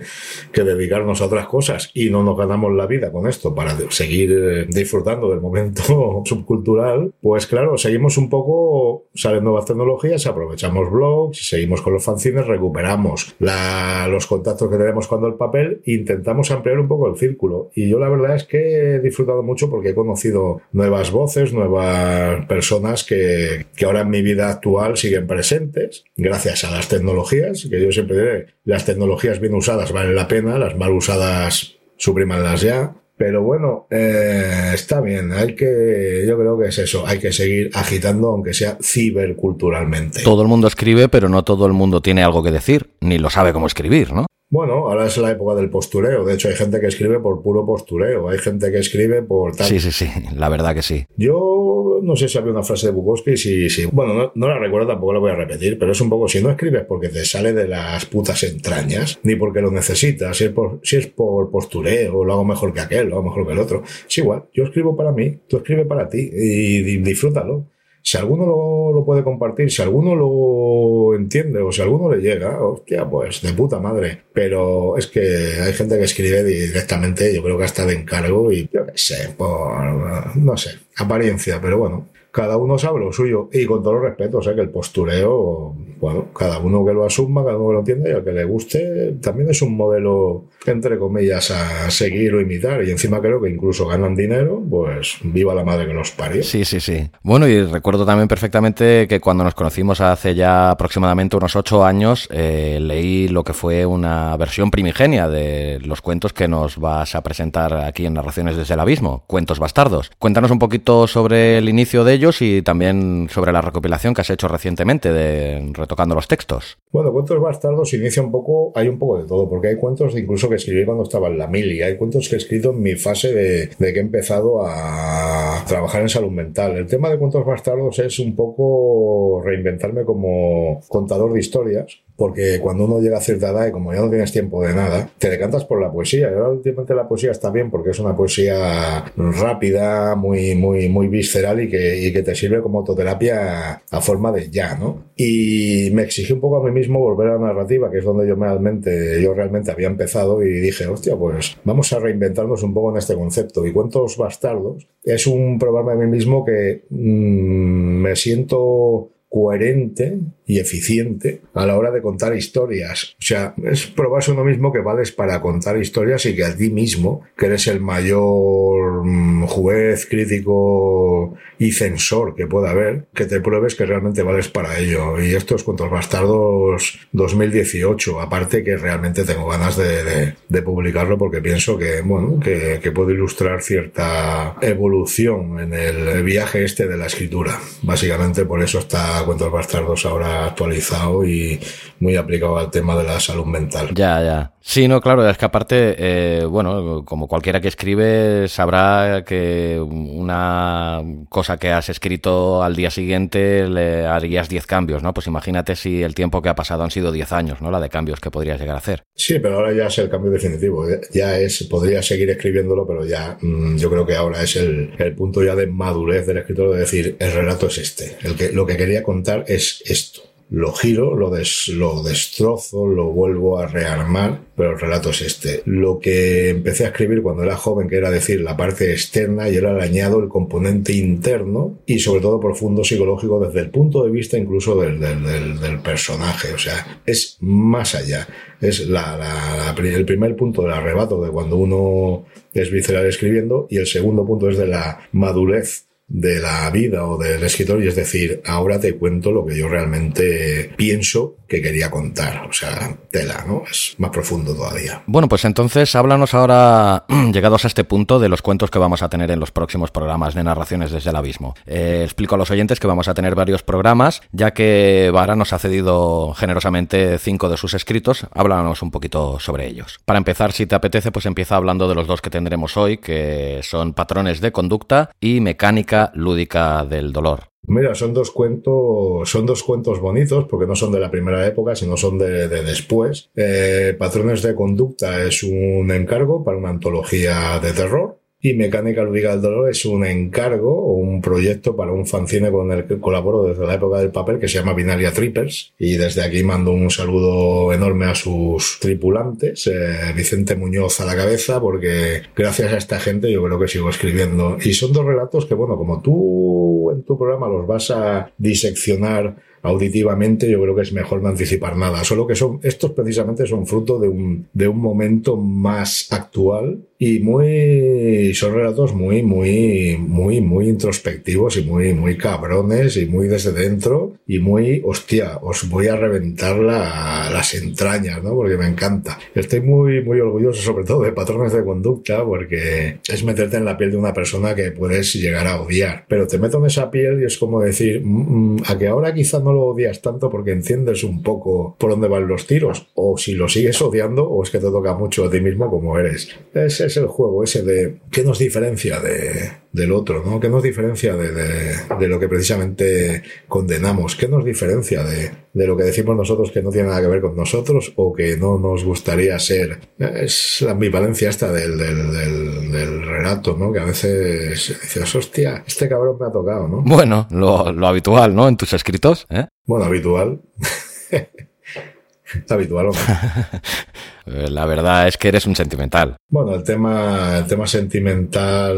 Speaker 3: que dedicarnos a otras cosas y no nos ganamos la vida con esto para seguir eh, disfrutando del momento subcultural, pues claro, seguimos un poco, salen nuevas tecnologías, aprovechamos blogs, seguimos con los fanzines, recuperamos los contactos que tenemos cuando el papel intentamos ampliar un poco el círculo. Y yo la verdad es que he disfrutado mucho porque he conocido nuevas voces, nuevas personas que, que ahora en mi vida actual siguen presentes, gracias a las tecnologías, que yo siempre diré, las tecnologías bien usadas valen la pena, las mal usadas suprimanlas ya. Pero bueno, eh, está bien, hay que, yo creo que es eso, hay que seguir agitando, aunque sea ciberculturalmente.
Speaker 1: Todo el mundo escribe, pero no todo el mundo tiene algo que decir, ni lo sabe cómo escribir, ¿no?
Speaker 3: Bueno, ahora es la época del postureo. De hecho, hay gente que escribe por puro postureo. Hay gente que escribe por tal.
Speaker 1: Sí, sí, sí. La verdad que sí.
Speaker 3: Yo no sé si había una frase de Bukowski. Si, si, bueno, no, no, la recuerdo, tampoco la voy a repetir, pero es un poco: si no escribes porque te sale de las putas entrañas, ni porque lo necesitas, si es por, si es por postureo, lo hago mejor que aquel, lo hago mejor que el otro. Es igual. Yo escribo para mí, tú escribes para ti y, y disfrútalo. Si alguno lo, lo, puede compartir, si alguno lo entiende o si alguno le llega, hostia, pues de puta madre. Pero es que hay gente que escribe directamente, yo creo que hasta de encargo y yo qué sé, por, no sé, apariencia, pero bueno cada uno sabe lo suyo y con todos los respetos, ¿eh? que el postureo, bueno, cada uno que lo asuma, cada uno que lo entienda y al que le guste, también es un modelo, entre comillas, a seguir o imitar y encima creo que incluso ganan dinero, pues viva la madre que los parió.
Speaker 1: Sí, sí, sí. Bueno, y recuerdo también perfectamente que cuando nos conocimos hace ya aproximadamente unos ocho años, eh, leí lo que fue una versión primigenia de los cuentos que nos vas a presentar aquí en Narraciones desde el Abismo, Cuentos Bastardos. Cuéntanos un poquito sobre el inicio de ellos y también sobre la recopilación que has hecho recientemente de retocando los textos.
Speaker 3: Bueno, Cuentos Bastardos inicia un poco, hay un poco de todo, porque hay cuentos incluso que escribí cuando estaba en la mili, hay cuentos que he escrito en mi fase de, de que he empezado a trabajar en salud mental. El tema de Cuentos Bastardos es un poco reinventarme como contador de historias, porque cuando uno llega a cierta edad y como ya no tienes tiempo de nada, te decantas por la poesía. Y ahora últimamente la poesía está bien porque es una poesía rápida, muy, muy, muy visceral y que, y que te sirve como autoterapia a forma de ya, ¿no? Y me exigí un poco a mí mismo volver a la narrativa, que es donde yo realmente, yo realmente había empezado y dije, hostia, pues vamos a reinventarnos un poco en este concepto. Y Cuentos Bastardos es un programa de mí mismo que mmm, me siento coherente y eficiente a la hora de contar historias. O sea, es probarse uno mismo que vales para contar historias y que a ti mismo, que eres el mayor juez, crítico y censor que pueda haber, que te pruebes que realmente vales para ello. Y esto es Cuentos Bastardos 2018. Aparte que realmente tengo ganas de, de, de publicarlo porque pienso que, bueno, que, que puede ilustrar cierta evolución en el viaje este de la escritura. Básicamente por eso está Cuentos Bastardos ahora actualizado y muy aplicado al tema de la salud mental.
Speaker 1: Ya, ya. Sí, no, claro, es que aparte, eh, bueno, como cualquiera que escribe sabrá que una cosa que has escrito al día siguiente le harías 10 cambios, ¿no? Pues imagínate si el tiempo que ha pasado han sido 10 años, ¿no? La de cambios que podrías llegar a hacer.
Speaker 3: Sí, pero ahora ya es el cambio definitivo. Ya es, podría seguir escribiéndolo, pero ya mmm, yo creo que ahora es el, el, punto ya de madurez del escritor de decir, el relato es este. El que, lo que quería contar es esto lo giro, lo, des, lo destrozo, lo vuelvo a rearmar, pero el relato es este. Lo que empecé a escribir cuando era joven, que era decir la parte externa, y ahora le añado el componente interno y sobre todo profundo psicológico desde el punto de vista incluso del, del, del, del personaje. O sea, es más allá. Es la, la, la, el primer punto del arrebato de cuando uno es visceral escribiendo y el segundo punto es de la madurez de la vida o del escritor y es decir, ahora te cuento lo que yo realmente pienso que quería contar. O sea, tela, ¿no? Es más profundo todavía.
Speaker 1: Bueno, pues entonces háblanos ahora, llegados a este punto, de los cuentos que vamos a tener en los próximos programas de narraciones desde el abismo. Eh, explico a los oyentes que vamos a tener varios programas, ya que Vara nos ha cedido generosamente cinco de sus escritos. Háblanos un poquito sobre ellos. Para empezar, si te apetece, pues empieza hablando de los dos que tendremos hoy, que son patrones de conducta y mecánica lúdica del dolor.
Speaker 3: Mira, son dos cuentos, son dos cuentos bonitos porque no son de la primera época, sino son de, después. Eh, Patrones de conducta es un encargo para una antología de terror y Mecánica Lúdica del Dolor es un encargo o un proyecto para un fanzine con el que colaboro desde la época del papel que se llama Binaria Trippers. Y desde aquí mando un saludo enorme a sus tripulantes, eh, Vicente Muñoz a la cabeza, porque gracias a esta gente yo creo que sigo escribiendo. Y son dos relatos que, bueno, como tú en tu programa los vas a diseccionar auditivamente yo creo que es mejor no anticipar nada. Solo que son, estos precisamente son fruto de un, de un momento más actual y muy, son relatos muy, muy, muy, muy introspectivos y muy, muy cabrones y muy desde dentro y muy, hostia, os voy a reventar las entrañas, ¿no? Porque me encanta. Estoy muy, muy orgulloso sobre todo de patrones de conducta porque es meterte en la piel de una persona que puedes llegar a odiar. Pero te meto en esa piel y es como decir, mm, mm, a que ahora quizá no lo odias tanto porque entiendes un poco por dónde van los tiros, o si lo sigues odiando, o es que te toca mucho a ti mismo como eres. Ese es el juego, ese de qué nos diferencia de, del otro, ¿no? ¿Qué nos diferencia de, de, lo que precisamente condenamos? ¿Qué nos diferencia de, de, lo que decimos nosotros que no tiene nada que ver con nosotros o que no nos gustaría ser? Es la ambivalencia esta del, del, del, relato, ¿no? Que a veces dices, hostia, este cabrón me ha tocado, ¿no?
Speaker 1: Bueno, lo, lo habitual, ¿no? En tus escritos, ¿eh?
Speaker 3: Bueno, habitual. habitual.
Speaker 1: La verdad es que eres un sentimental.
Speaker 3: Bueno, el tema, el tema sentimental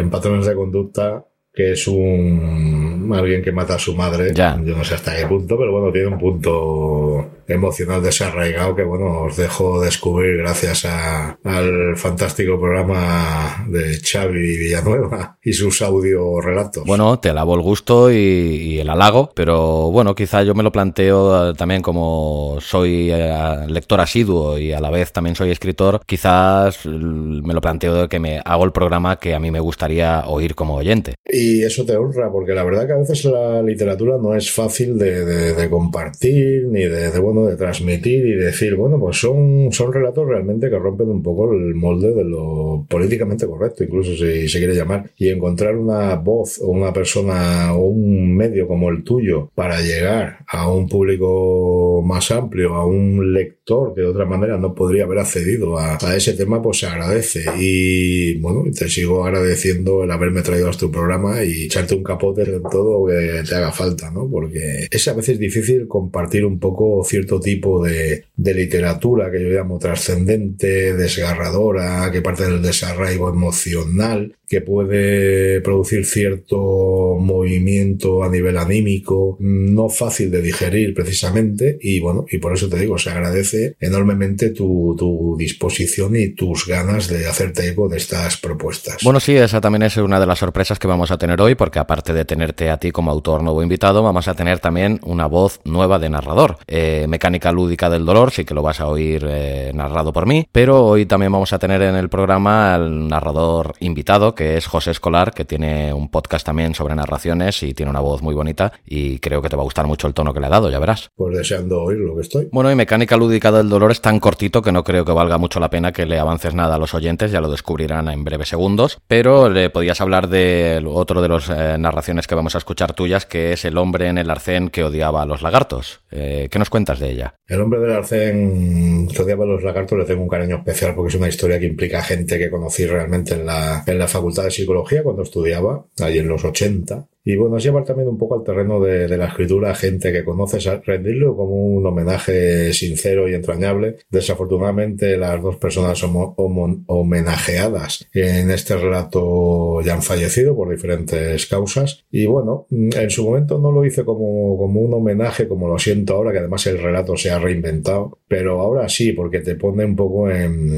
Speaker 3: en patrones de conducta, que es un alguien que mata a su madre.
Speaker 1: Ya.
Speaker 3: Yo no sé hasta qué punto, pero bueno, tiene un punto emocional desarraigado que, bueno, os dejo descubrir gracias a, al fantástico programa de Xavi Villanueva y sus audio relatos.
Speaker 1: Bueno, te alabo el gusto y, el halago, pero bueno, quizá yo me lo planteo eh, también como soy eh, lector asiduo y a la vez también soy escritor, quizás me lo planteo de que me hago el programa que a mí me gustaría oír como oyente.
Speaker 3: Y eso te honra, porque la verdad que a veces la literatura no es fácil de, de, compartir, ni de, de bueno, de transmitir y decir, bueno, pues son, son relatos realmente que rompen un poco el molde de lo políticamente correcto, incluso si se quiere llamar, y encontrar una voz o una persona o un medio como el tuyo para llegar a un público más amplio, a un lector que de otra manera no podría haber accedido a, ese tema, pues se agradece. Y bueno, te sigo agradeciendo el haberme traído a tu programa y echarte un capote en todo que te haga falta, ¿no? Porque es a veces difícil compartir un poco cierto tipo de, de literatura que yo llamo trascendente, desgarradora, que parte del desarraigo emocional, que puede producir cierto movimiento a nivel anímico, no fácil de digerir precisamente, y bueno, y por eso te digo, se agradece enormemente tu, tu disposición y tus ganas de hacerte eco de estas propuestas.
Speaker 1: Bueno, sí, esa también es una de las sorpresas que vamos a tener hoy, porque aparte de tenerte a ti como autor nuevo invitado, vamos a tener también una voz nueva de narrador. Eh, Mecánica Lúdica del Dolor, sí que lo vas a oír eh, narrado por mí, pero hoy también vamos a tener en el programa al narrador invitado, que es José Escolar, que tiene un podcast también sobre narraciones y tiene una voz muy bonita y creo que te va a gustar mucho el tono que le ha dado, ya verás.
Speaker 3: Pues deseando oír lo que estoy.
Speaker 1: Bueno, y Mecánica Lúdica del Dolor es tan cortito que no creo que valga mucho la pena que le avances nada a los oyentes, ya lo descubrirán en breves segundos, pero le podías hablar de otro de las eh, narraciones que vamos a escuchar tuyas, que es El hombre en el arcén que odiaba a los lagartos. Eh, ¿Qué nos cuentas de ella.
Speaker 3: El hombre del arcén que odiaba los lagartos le tengo un cariño especial porque es una historia que implica gente que conocí realmente en la, en la facultad de psicología cuando estudiaba, ahí en los 80. Y bueno, es llevar también un poco al terreno de, la escritura a gente que conoces, rendirlo como un homenaje sincero y entrañable. Desafortunadamente, las dos personas homenajeadas en este relato ya han fallecido por diferentes causas. Y bueno, en su momento no lo hice como, como un homenaje, como lo siento ahora, que además el relato se ha reinventado. Pero ahora sí, porque te pone un poco en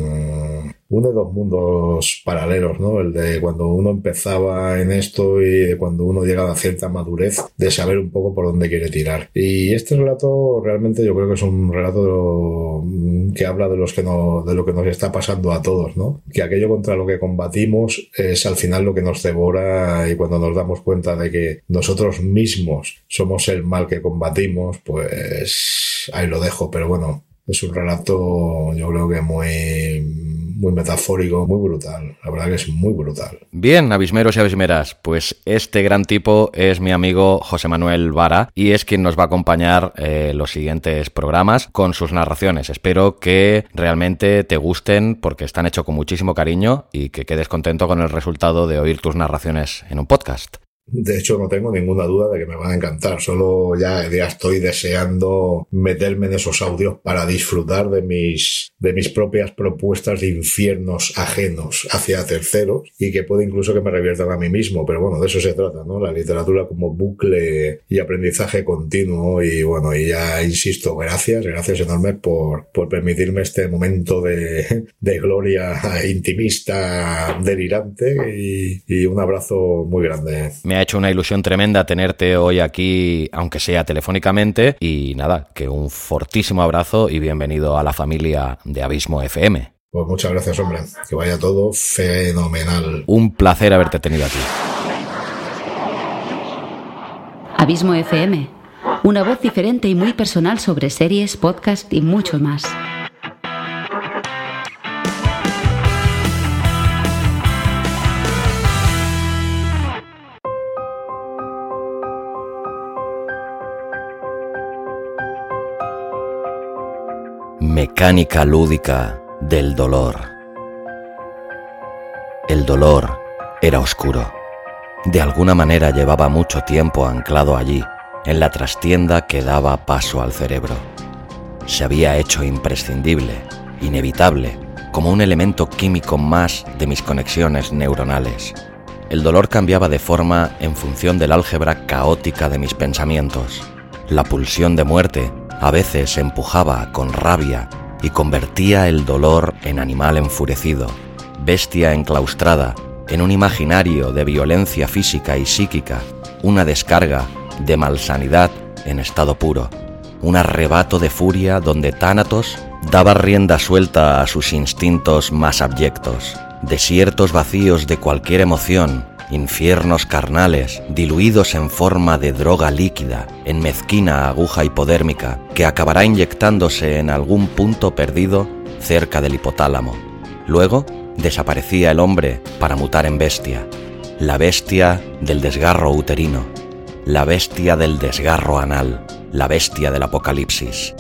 Speaker 3: une dos mundos paralelos, ¿no? El de cuando uno empezaba en esto y de cuando uno llegaba a cierta madurez de saber un poco por dónde quiere tirar. Y este relato realmente yo creo que es un relato que habla de los que no, de lo que nos está pasando a todos, ¿no? Que aquello contra lo que combatimos es al final lo que nos devora y cuando nos damos cuenta de que nosotros mismos somos el mal que combatimos, pues ahí lo dejo, pero bueno, es un relato yo creo que muy muy metafórico, muy brutal. La verdad que es muy brutal.
Speaker 1: Bien, abismeros y abismeras, pues este gran tipo es mi amigo José Manuel Vara y es quien nos va a acompañar eh, los siguientes programas con sus narraciones. Espero que realmente te gusten porque están hechos con muchísimo cariño y que quedes contento con el resultado de oír tus narraciones en un podcast.
Speaker 3: De hecho, no tengo ninguna duda de que me van a encantar. Solo ya, ya estoy deseando meterme en esos audios para disfrutar de mis, de mis propias propuestas de infiernos ajenos hacia terceros y que puede incluso que me reviertan a mí mismo. Pero bueno, de eso se trata, ¿no? La literatura como bucle y aprendizaje continuo. Y bueno, y ya insisto, gracias, gracias enormes por, por permitirme este momento de, de gloria intimista, delirante y, y un abrazo muy grande.
Speaker 1: Me ha hecho una ilusión tremenda tenerte hoy aquí, aunque sea telefónicamente. Y nada, que un fortísimo abrazo y bienvenido a la familia de Abismo FM.
Speaker 3: Pues muchas gracias, hombre. Que vaya todo fenomenal.
Speaker 1: Un placer haberte tenido aquí.
Speaker 4: Abismo FM. Una voz diferente y muy personal sobre series, podcast y mucho más.
Speaker 1: Mecánica lúdica del dolor. El dolor era oscuro. De alguna manera llevaba mucho tiempo anclado allí, en la trastienda que daba paso al cerebro. Se había hecho imprescindible, inevitable, como un elemento químico más de mis conexiones neuronales. El dolor cambiaba de forma en función del álgebra caótica de mis pensamientos. La pulsión de muerte a veces empujaba con rabia y convertía el dolor en animal enfurecido, bestia enclaustrada, en un imaginario de violencia física y psíquica, una descarga de malsanidad en estado puro, un arrebato de furia donde Tánatos daba rienda suelta a sus instintos más abyectos, desiertos vacíos de cualquier emoción infiernos carnales, diluidos en forma de droga líquida, en mezquina aguja hipodérmica, que acabará inyectándose en algún punto perdido cerca del hipotálamo. Luego desaparecía el hombre para mutar en bestia, la bestia del desgarro uterino, la bestia del desgarro anal, la bestia del apocalipsis,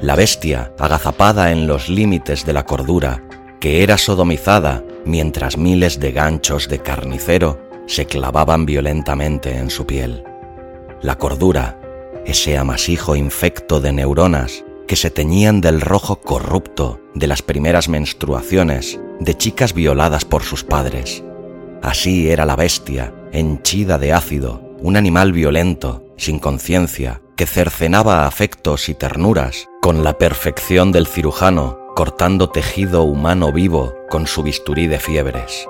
Speaker 1: la bestia agazapada en los límites de la cordura, que era sodomizada mientras miles de ganchos de carnicero se clavaban violentamente en su piel. La cordura, ese amasijo infecto de neuronas que se teñían del rojo corrupto de las primeras menstruaciones de chicas violadas por sus padres. Así era la bestia, henchida de ácido, un animal violento, sin conciencia, que cercenaba afectos y ternuras con la perfección del cirujano cortando tejido humano vivo con su bisturí de fiebres.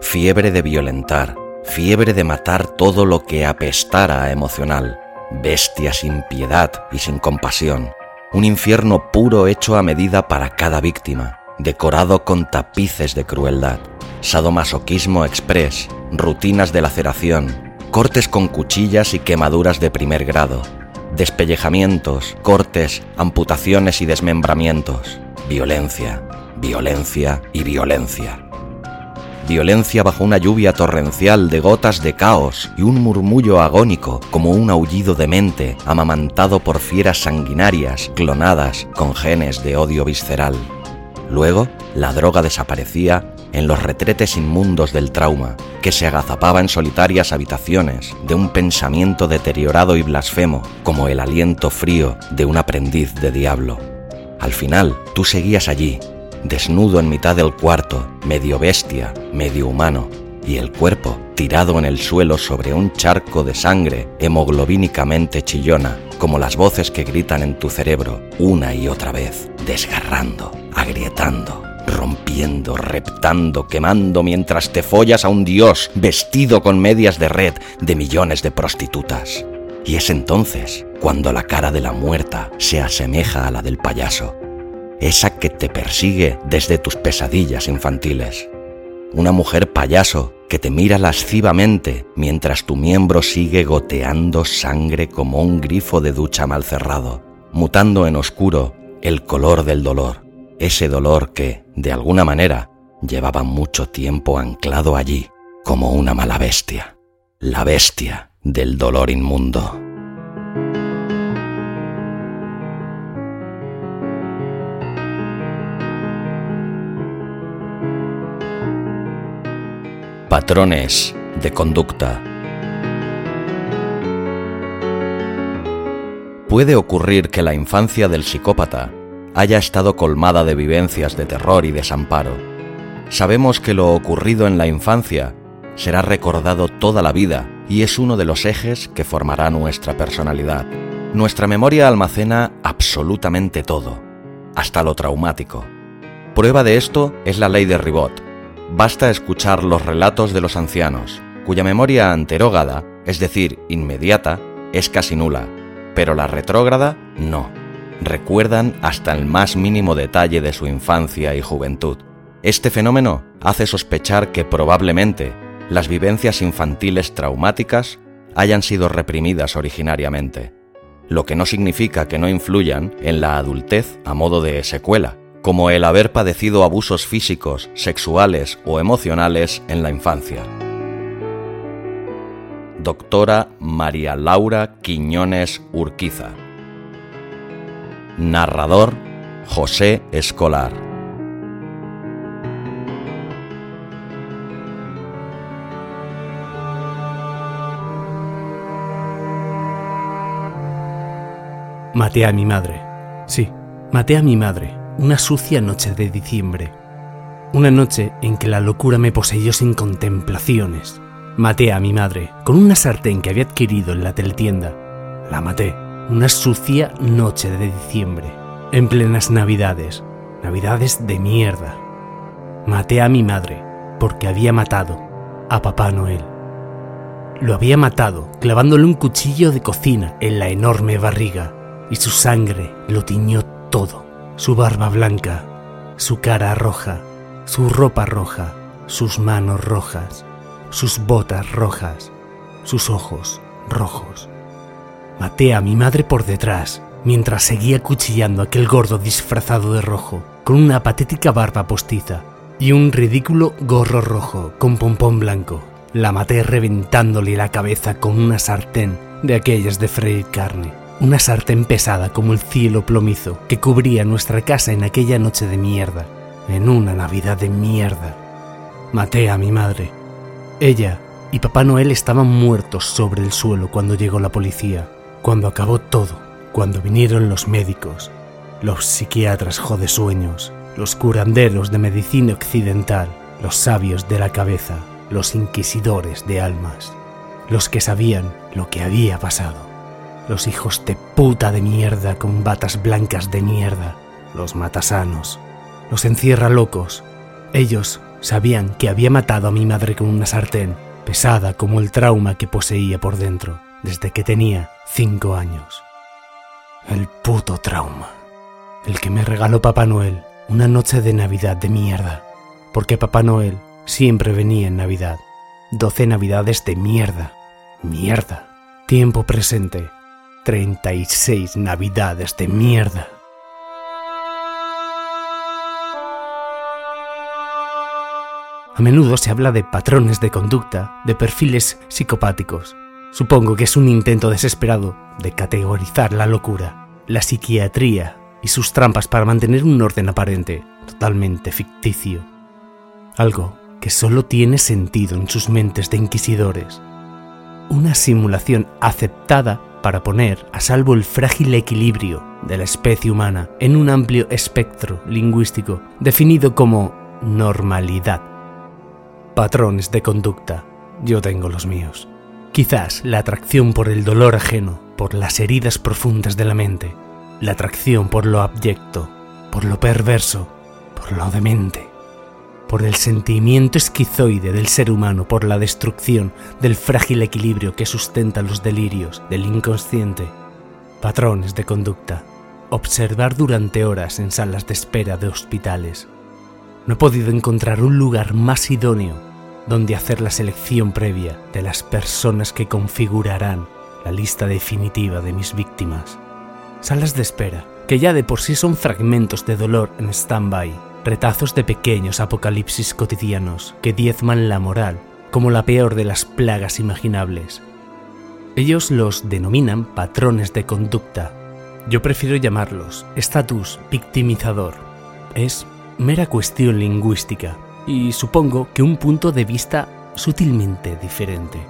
Speaker 1: Fiebre de violentar, fiebre de matar todo lo que apestara emocional, bestia sin piedad y sin compasión, un infierno puro hecho a medida para cada víctima, decorado con tapices de crueldad, sadomasoquismo express, rutinas de laceración, cortes con cuchillas y quemaduras de primer grado, despellejamientos, cortes, amputaciones y desmembramientos, violencia, violencia y violencia violencia bajo una lluvia torrencial de gotas de caos y un murmullo agónico como un aullido demente amamantado por fieras sanguinarias clonadas con genes de odio visceral. Luego, la droga desaparecía en los retretes inmundos del trauma, que se agazapaba en solitarias habitaciones de un pensamiento deteriorado y blasfemo, como el aliento frío de un aprendiz de diablo. Al final, tú seguías allí, desnudo en mitad del cuarto, medio bestia, medio humano, y el cuerpo tirado en el suelo sobre un charco de sangre hemoglobínicamente chillona, como las voces que gritan en tu cerebro una y otra vez, desgarrando, agrietando, rompiendo, reptando, quemando mientras te follas a un dios vestido con medias de red de millones de prostitutas. Y es entonces cuando la cara de la muerta se asemeja a la del payaso, esa que te persigue desde tus pesadillas infantiles. Una mujer payaso que te mira lascivamente mientras tu miembro sigue goteando sangre como un grifo de ducha mal cerrado, mutando en oscuro el color del dolor, ese dolor que, de alguna manera, llevaba mucho tiempo anclado allí como una mala bestia, la bestia del dolor inmundo. Patrones de conducta. Puede ocurrir que la infancia del psicópata haya estado colmada de vivencias de terror y desamparo. Sabemos que lo ocurrido en la infancia será recordado toda la vida y es uno de los ejes que formará nuestra personalidad. Nuestra memoria almacena absolutamente todo, hasta lo traumático. Prueba de esto es la ley de Ribot. Basta escuchar los relatos de los ancianos, cuya memoria anterógada, es decir, inmediata, es casi nula, pero la retrógrada no. Recuerdan hasta el más mínimo detalle de su infancia y juventud. Este fenómeno hace sospechar que probablemente las vivencias infantiles traumáticas hayan sido reprimidas originariamente, lo que no significa que no influyan en la adultez a modo de secuela, como el haber padecido abusos físicos, sexuales o emocionales en la infancia. Doctora María Laura Quiñones Urquiza. Narrador José Escolar.
Speaker 2: Maté a mi madre. Sí, maté a mi madre una sucia noche de diciembre. Una noche en que la locura me poseyó sin contemplaciones. Maté a mi madre con una sartén que había adquirido en la teletienda. La maté una sucia noche de diciembre, en plenas navidades, navidades de mierda. Maté a mi madre porque había matado a Papá Noel. Lo había matado clavándole un cuchillo de cocina en la enorme barriga y su sangre lo tiñó todo. Su barba blanca, su cara roja, su ropa roja, sus manos rojas, sus botas rojas, sus ojos rojos. Maté a mi madre por detrás, mientras seguía cuchillando a aquel gordo disfrazado de rojo, con una patética barba postiza y un ridículo gorro rojo con pompón blanco. La maté reventándole la cabeza con una sartén de aquellas de freír carne una sartén pesada como el cielo plomizo que cubría nuestra casa en aquella noche de mierda, en una Navidad de mierda. Maté a mi madre. Ella y Papá Noel estaban muertos sobre el suelo cuando llegó la policía, cuando acabó todo, cuando vinieron los médicos, los psiquiatras jodesueños, los curanderos de medicina occidental, los sabios de la cabeza, los inquisidores de almas, los que sabían lo que había pasado los hijos de puta de mierda con batas blancas de mierda, los matasanos, los encierra locos. Ellos sabían que había matado a mi madre con una sartén, pesada como el trauma que poseía por dentro, desde que tenía cinco años. El puto trauma. El que me regaló Papá Noel una noche de Navidad de mierda, porque Papá Noel siempre venía en Navidad. Doce Navidades de mierda. Mierda. Tiempo presente 36 navidades de mierda. A menudo se habla de patrones de conducta, de perfiles psicopáticos. Supongo que es un intento desesperado de categorizar la locura, la psiquiatría y sus trampas para mantener un orden aparente, totalmente ficticio. Algo que solo tiene sentido en sus mentes de inquisidores. Una simulación aceptada para poner a salvo el frágil equilibrio de la especie humana en un amplio espectro lingüístico definido como normalidad. Patrones de conducta, yo tengo los míos. Quizás la atracción por el dolor ajeno, por las heridas profundas de la mente, la atracción por lo abyecto, por lo perverso, por lo demente, por el sentimiento esquizoide del ser humano, por la destrucción del frágil equilibrio que sustenta los delirios del inconsciente, patrones de conducta, observar durante horas en salas de espera de hospitales. No he podido encontrar un lugar más idóneo donde hacer la selección previa de las personas que configurarán la lista definitiva de mis víctimas. Salas de espera, que ya de por sí son fragmentos de dolor en stand-by, retazos de pequeños apocalipsis cotidianos que diezman la moral como la peor de las plagas imaginables. Ellos los denominan patrones de conducta. Yo prefiero llamarlos estatus victimizador. Es mera cuestión lingüística y supongo que un punto de vista sutilmente diferente.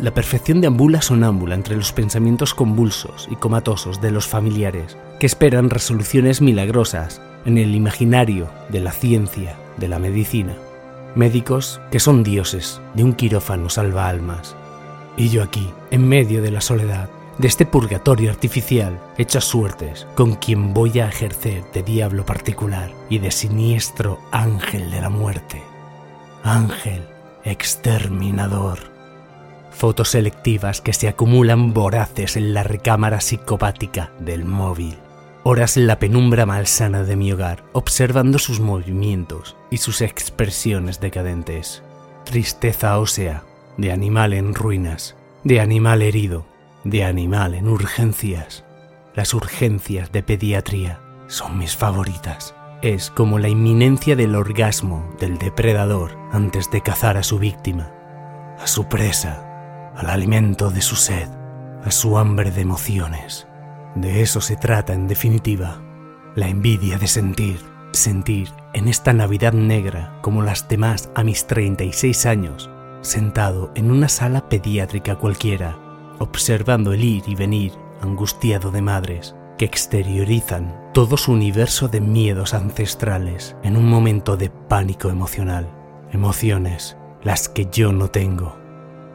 Speaker 2: La perfección deambula sonámbula entre los pensamientos convulsos y comatosos de los familiares, que esperan resoluciones milagrosas en el imaginario de la ciencia, de la medicina. Médicos que son dioses de un quirófano salva almas. Y yo aquí, en medio de la soledad, de este purgatorio artificial, hechas suertes, con quien voy a ejercer de diablo particular y de siniestro ángel de la muerte. Ángel exterminador. Fotos selectivas que se acumulan voraces en la recámara psicopática del móvil. Horas en la penumbra malsana de mi hogar, observando sus movimientos y sus expresiones decadentes. Tristeza ósea, de animal en ruinas, de animal herido, de animal en urgencias. Las urgencias de pediatría son mis favoritas. Es como la inminencia del orgasmo del depredador antes de cazar a su víctima, a su presa, al alimento de su sed, a su hambre de emociones. De eso se trata en definitiva, la envidia de sentir, sentir en esta Navidad negra como las demás a mis 36 años, sentado en una sala pediátrica cualquiera, observando el ir y venir angustiado de madres que exteriorizan todo su universo de miedos ancestrales en un momento de pánico emocional, emociones las que yo no tengo,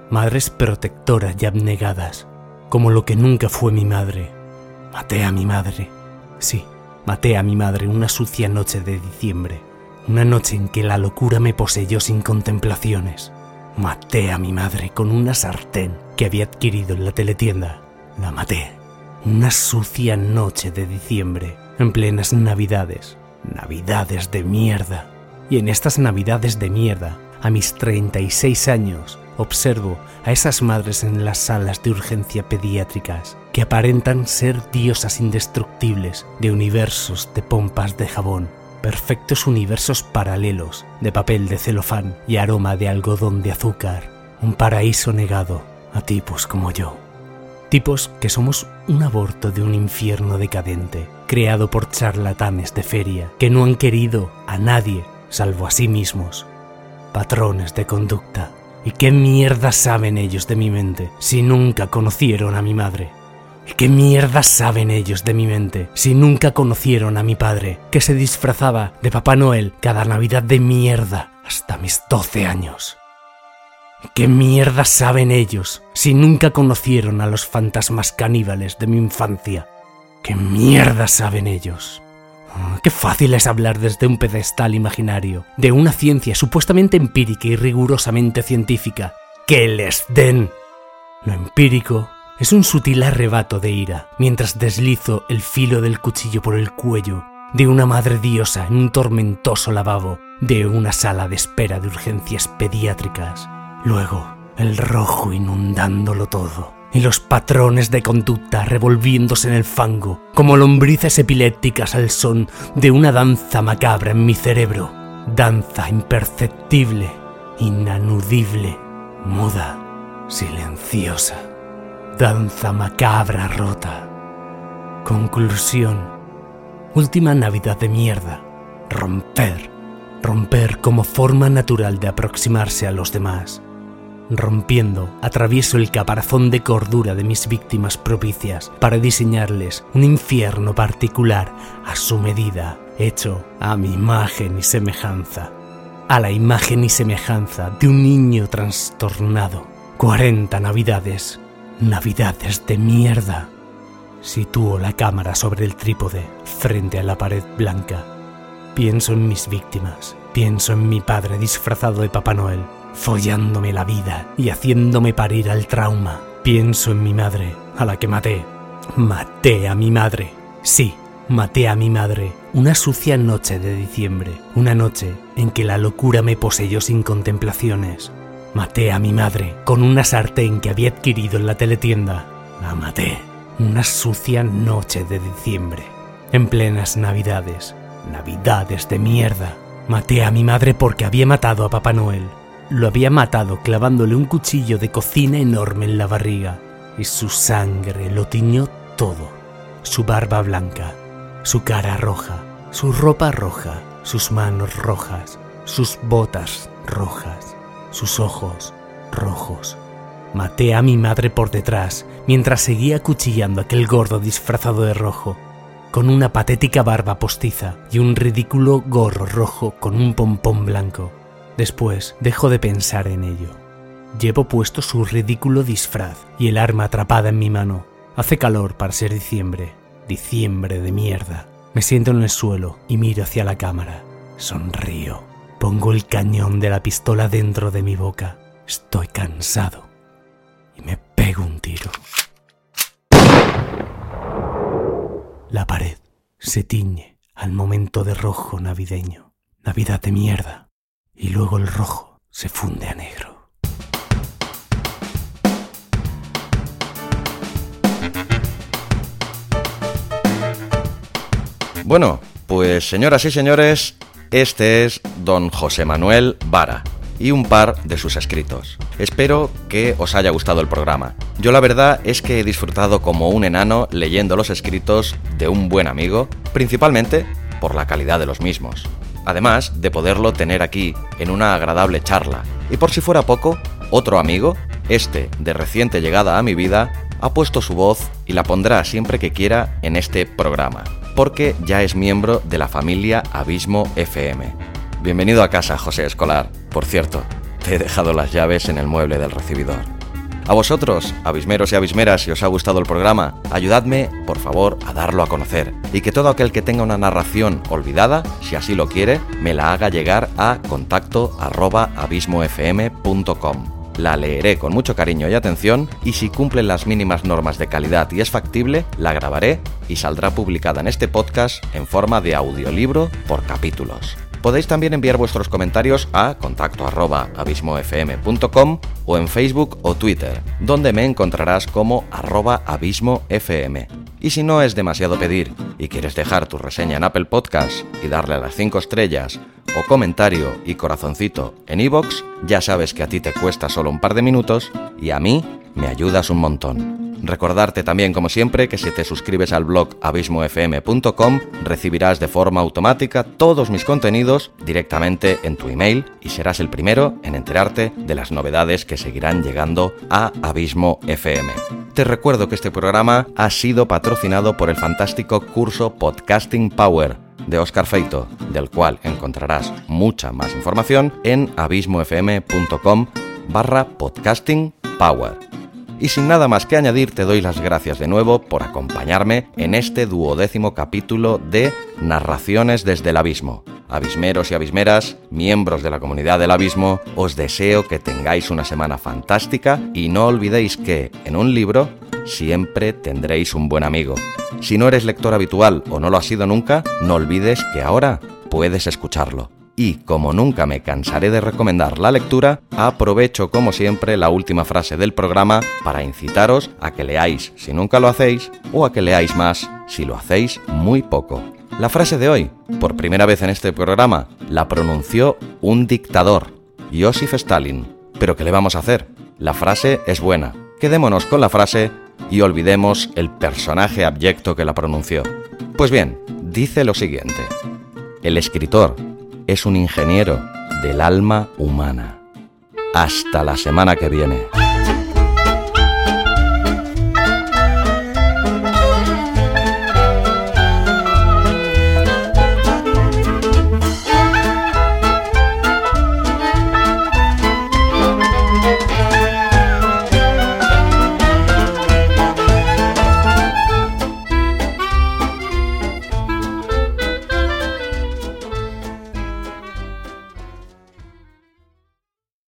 Speaker 2: madres protectoras y abnegadas, como lo que nunca fue mi madre. Maté a mi madre, sí, maté a mi madre una sucia noche de diciembre, una noche en que la locura me poseyó sin contemplaciones. Maté a mi madre con una sartén que había adquirido en la teletienda. La maté. Una sucia noche de diciembre, en plenas navidades. Navidades de mierda. Y en estas navidades de mierda, a mis 36 años, observo a esas madres en las salas de urgencia pediátricas que aparentan ser diosas indestructibles de universos de pompas de jabón perfectos universos paralelos de papel de celofán y aroma de algodón de azúcar, un paraíso negado a tipos como yo. Tipos que somos un aborto de un infierno decadente, creado por charlatanes de feria que no han querido a nadie salvo a sí mismos. Patrones de conducta. ¿Y qué mierda saben ellos de mi mente si nunca conocieron a mi madre? ¿Qué mierda saben ellos de mi mente si nunca conocieron a mi padre, que se disfrazaba de Papá Noel cada Navidad de mierda hasta mis 12 años? ¿Qué mierda saben ellos si nunca conocieron a los fantasmas caníbales de mi infancia? ¿Qué mierda saben ellos? Ah, qué fácil es hablar desde un pedestal imaginario, de una ciencia supuestamente empírica y rigurosamente científica. ¡Que les den! Lo empírico es un sutil arrebato de ira mientras deslizo el filo del cuchillo por el cuello de una madre diosa en un tormentoso lavabo de una sala de espera de urgencias pediátricas. Luego, el rojo inundándolo todo y los patrones de conducta revolviéndose en el fango como lombrices epilépticas al son de una danza macabra en mi cerebro. Danza imperceptible, inanudible, muda, silenciosa danza macabra rota. Conclusión. Última Navidad de mierda. Romper. Romper como forma natural de aproximarse a los demás. Rompiendo, atravieso el caparazón de cordura de mis víctimas propicias para diseñarles un infierno particular a su medida, hecho a mi imagen y semejanza. A la imagen y semejanza de un niño trastornado. 40 navidades Navidades de mierda. Sitúo la cámara sobre el trípode frente a la pared blanca. Pienso en mis víctimas. Pienso en mi padre disfrazado de Papá Noel, follándome la vida y haciéndome parir al trauma. Pienso en mi madre, a la que maté. Maté a mi madre. Sí, maté a mi madre. Una sucia noche de diciembre. Una noche en que la locura me poseyó sin contemplaciones. Maté a mi madre con una sartén que había adquirido en la teletienda. La maté. Una sucia noche de diciembre. En plenas navidades. Navidades de mierda. Maté a mi madre porque había matado a Papá Noel. Lo había matado clavándole un cuchillo de cocina enorme en la barriga. Y su sangre lo tiñó todo. Su barba blanca, su cara roja, su ropa roja, sus manos rojas, sus botas rojas, sus ojos rojos. Maté a mi madre por detrás mientras seguía cuchillando a aquel gordo disfrazado de rojo con una patética barba postiza y un ridículo gorro rojo con un pompón blanco. Después dejo de pensar en ello. Llevo puesto su ridículo disfraz y el arma atrapada en mi mano. Hace calor para ser diciembre. Diciembre de mierda. Me siento en el suelo y miro hacia la cámara. Sonrío. Pongo el cañón de la pistola dentro de mi boca. Estoy cansado. Y me pego un tiro. La pared se tiñe al momento de rojo navideño, Navidad de mierda, y luego el rojo se funde a negro.
Speaker 1: Bueno, pues señoras y señores, este es don José Manuel Vara y un par de sus escritos. Espero que os haya gustado el programa. Yo la verdad es que he disfrutado como un enano leyendo los escritos de un buen amigo, principalmente por la calidad de los mismos. Además de poderlo tener aquí en una agradable charla. Y por si fuera poco, otro amigo, este de reciente llegada a mi vida, ha puesto su voz y la pondrá siempre que quiera en este programa, porque ya es miembro de la familia Abismo FM. Bienvenido a casa, José Escolar. Por cierto, te he dejado las llaves en el mueble del recibidor. A vosotros, abismeros y abismeras, si os ha gustado el programa, ayudadme, por favor, a darlo a conocer y que todo aquel que tenga una narración olvidada, si así lo quiere, me la haga llegar a contacto arroba abismofm.com. La leeré con mucho cariño y atención y si cumple las mínimas normas de calidad y es factible, la grabaré y saldrá publicada en este podcast en forma de audiolibro por capítulos. Podéis también enviar vuestros comentarios a contacto arroba abismofm.com o en Facebook o Twitter, donde me encontrarás como arroba abismofm. Y si no es demasiado pedir y quieres dejar tu reseña en Apple Podcast y darle a las 5 estrellas o comentario y corazoncito en iVoox, ya sabes que a ti te cuesta solo un par de minutos y a mí me ayudas un montón. Recordarte también, como siempre, que si te suscribes al blog abismofm.com recibirás de forma automática todos mis contenidos directamente en tu email y serás el primero en enterarte de las novedades que seguirán llegando a Abismo FM. Te recuerdo que este programa ha sido patrocinado por el fantástico curso Podcasting Power de Oscar Feito, del cual encontrarás mucha más información en abismofm.com barra podcasting power. Y sin nada más que añadir, te doy las gracias de nuevo por acompañarme en este duodécimo capítulo de Narraciones desde el Abismo. Abismeros y abismeras, miembros de la comunidad del abismo, os deseo que tengáis una semana fantástica y no olvidéis que, en un libro, siempre tendréis un buen amigo. Si no eres lector habitual o no lo has sido nunca, no olvides que ahora puedes escucharlo y, como nunca me cansaré de recomendar la lectura, aprovecho como siempre la última frase del programa para incitaros a que leáis si nunca lo hacéis o a que leáis más si lo hacéis muy poco. La frase de hoy, por primera vez en este programa, la pronunció un dictador, Joseph Stalin. Pero ¿qué le vamos a hacer? La frase es buena. Quedémonos con la frase y olvidemos el personaje abyecto que la pronunció. Pues bien, dice lo siguiente. El escritor es un ingeniero del alma humana. Hasta la semana que viene.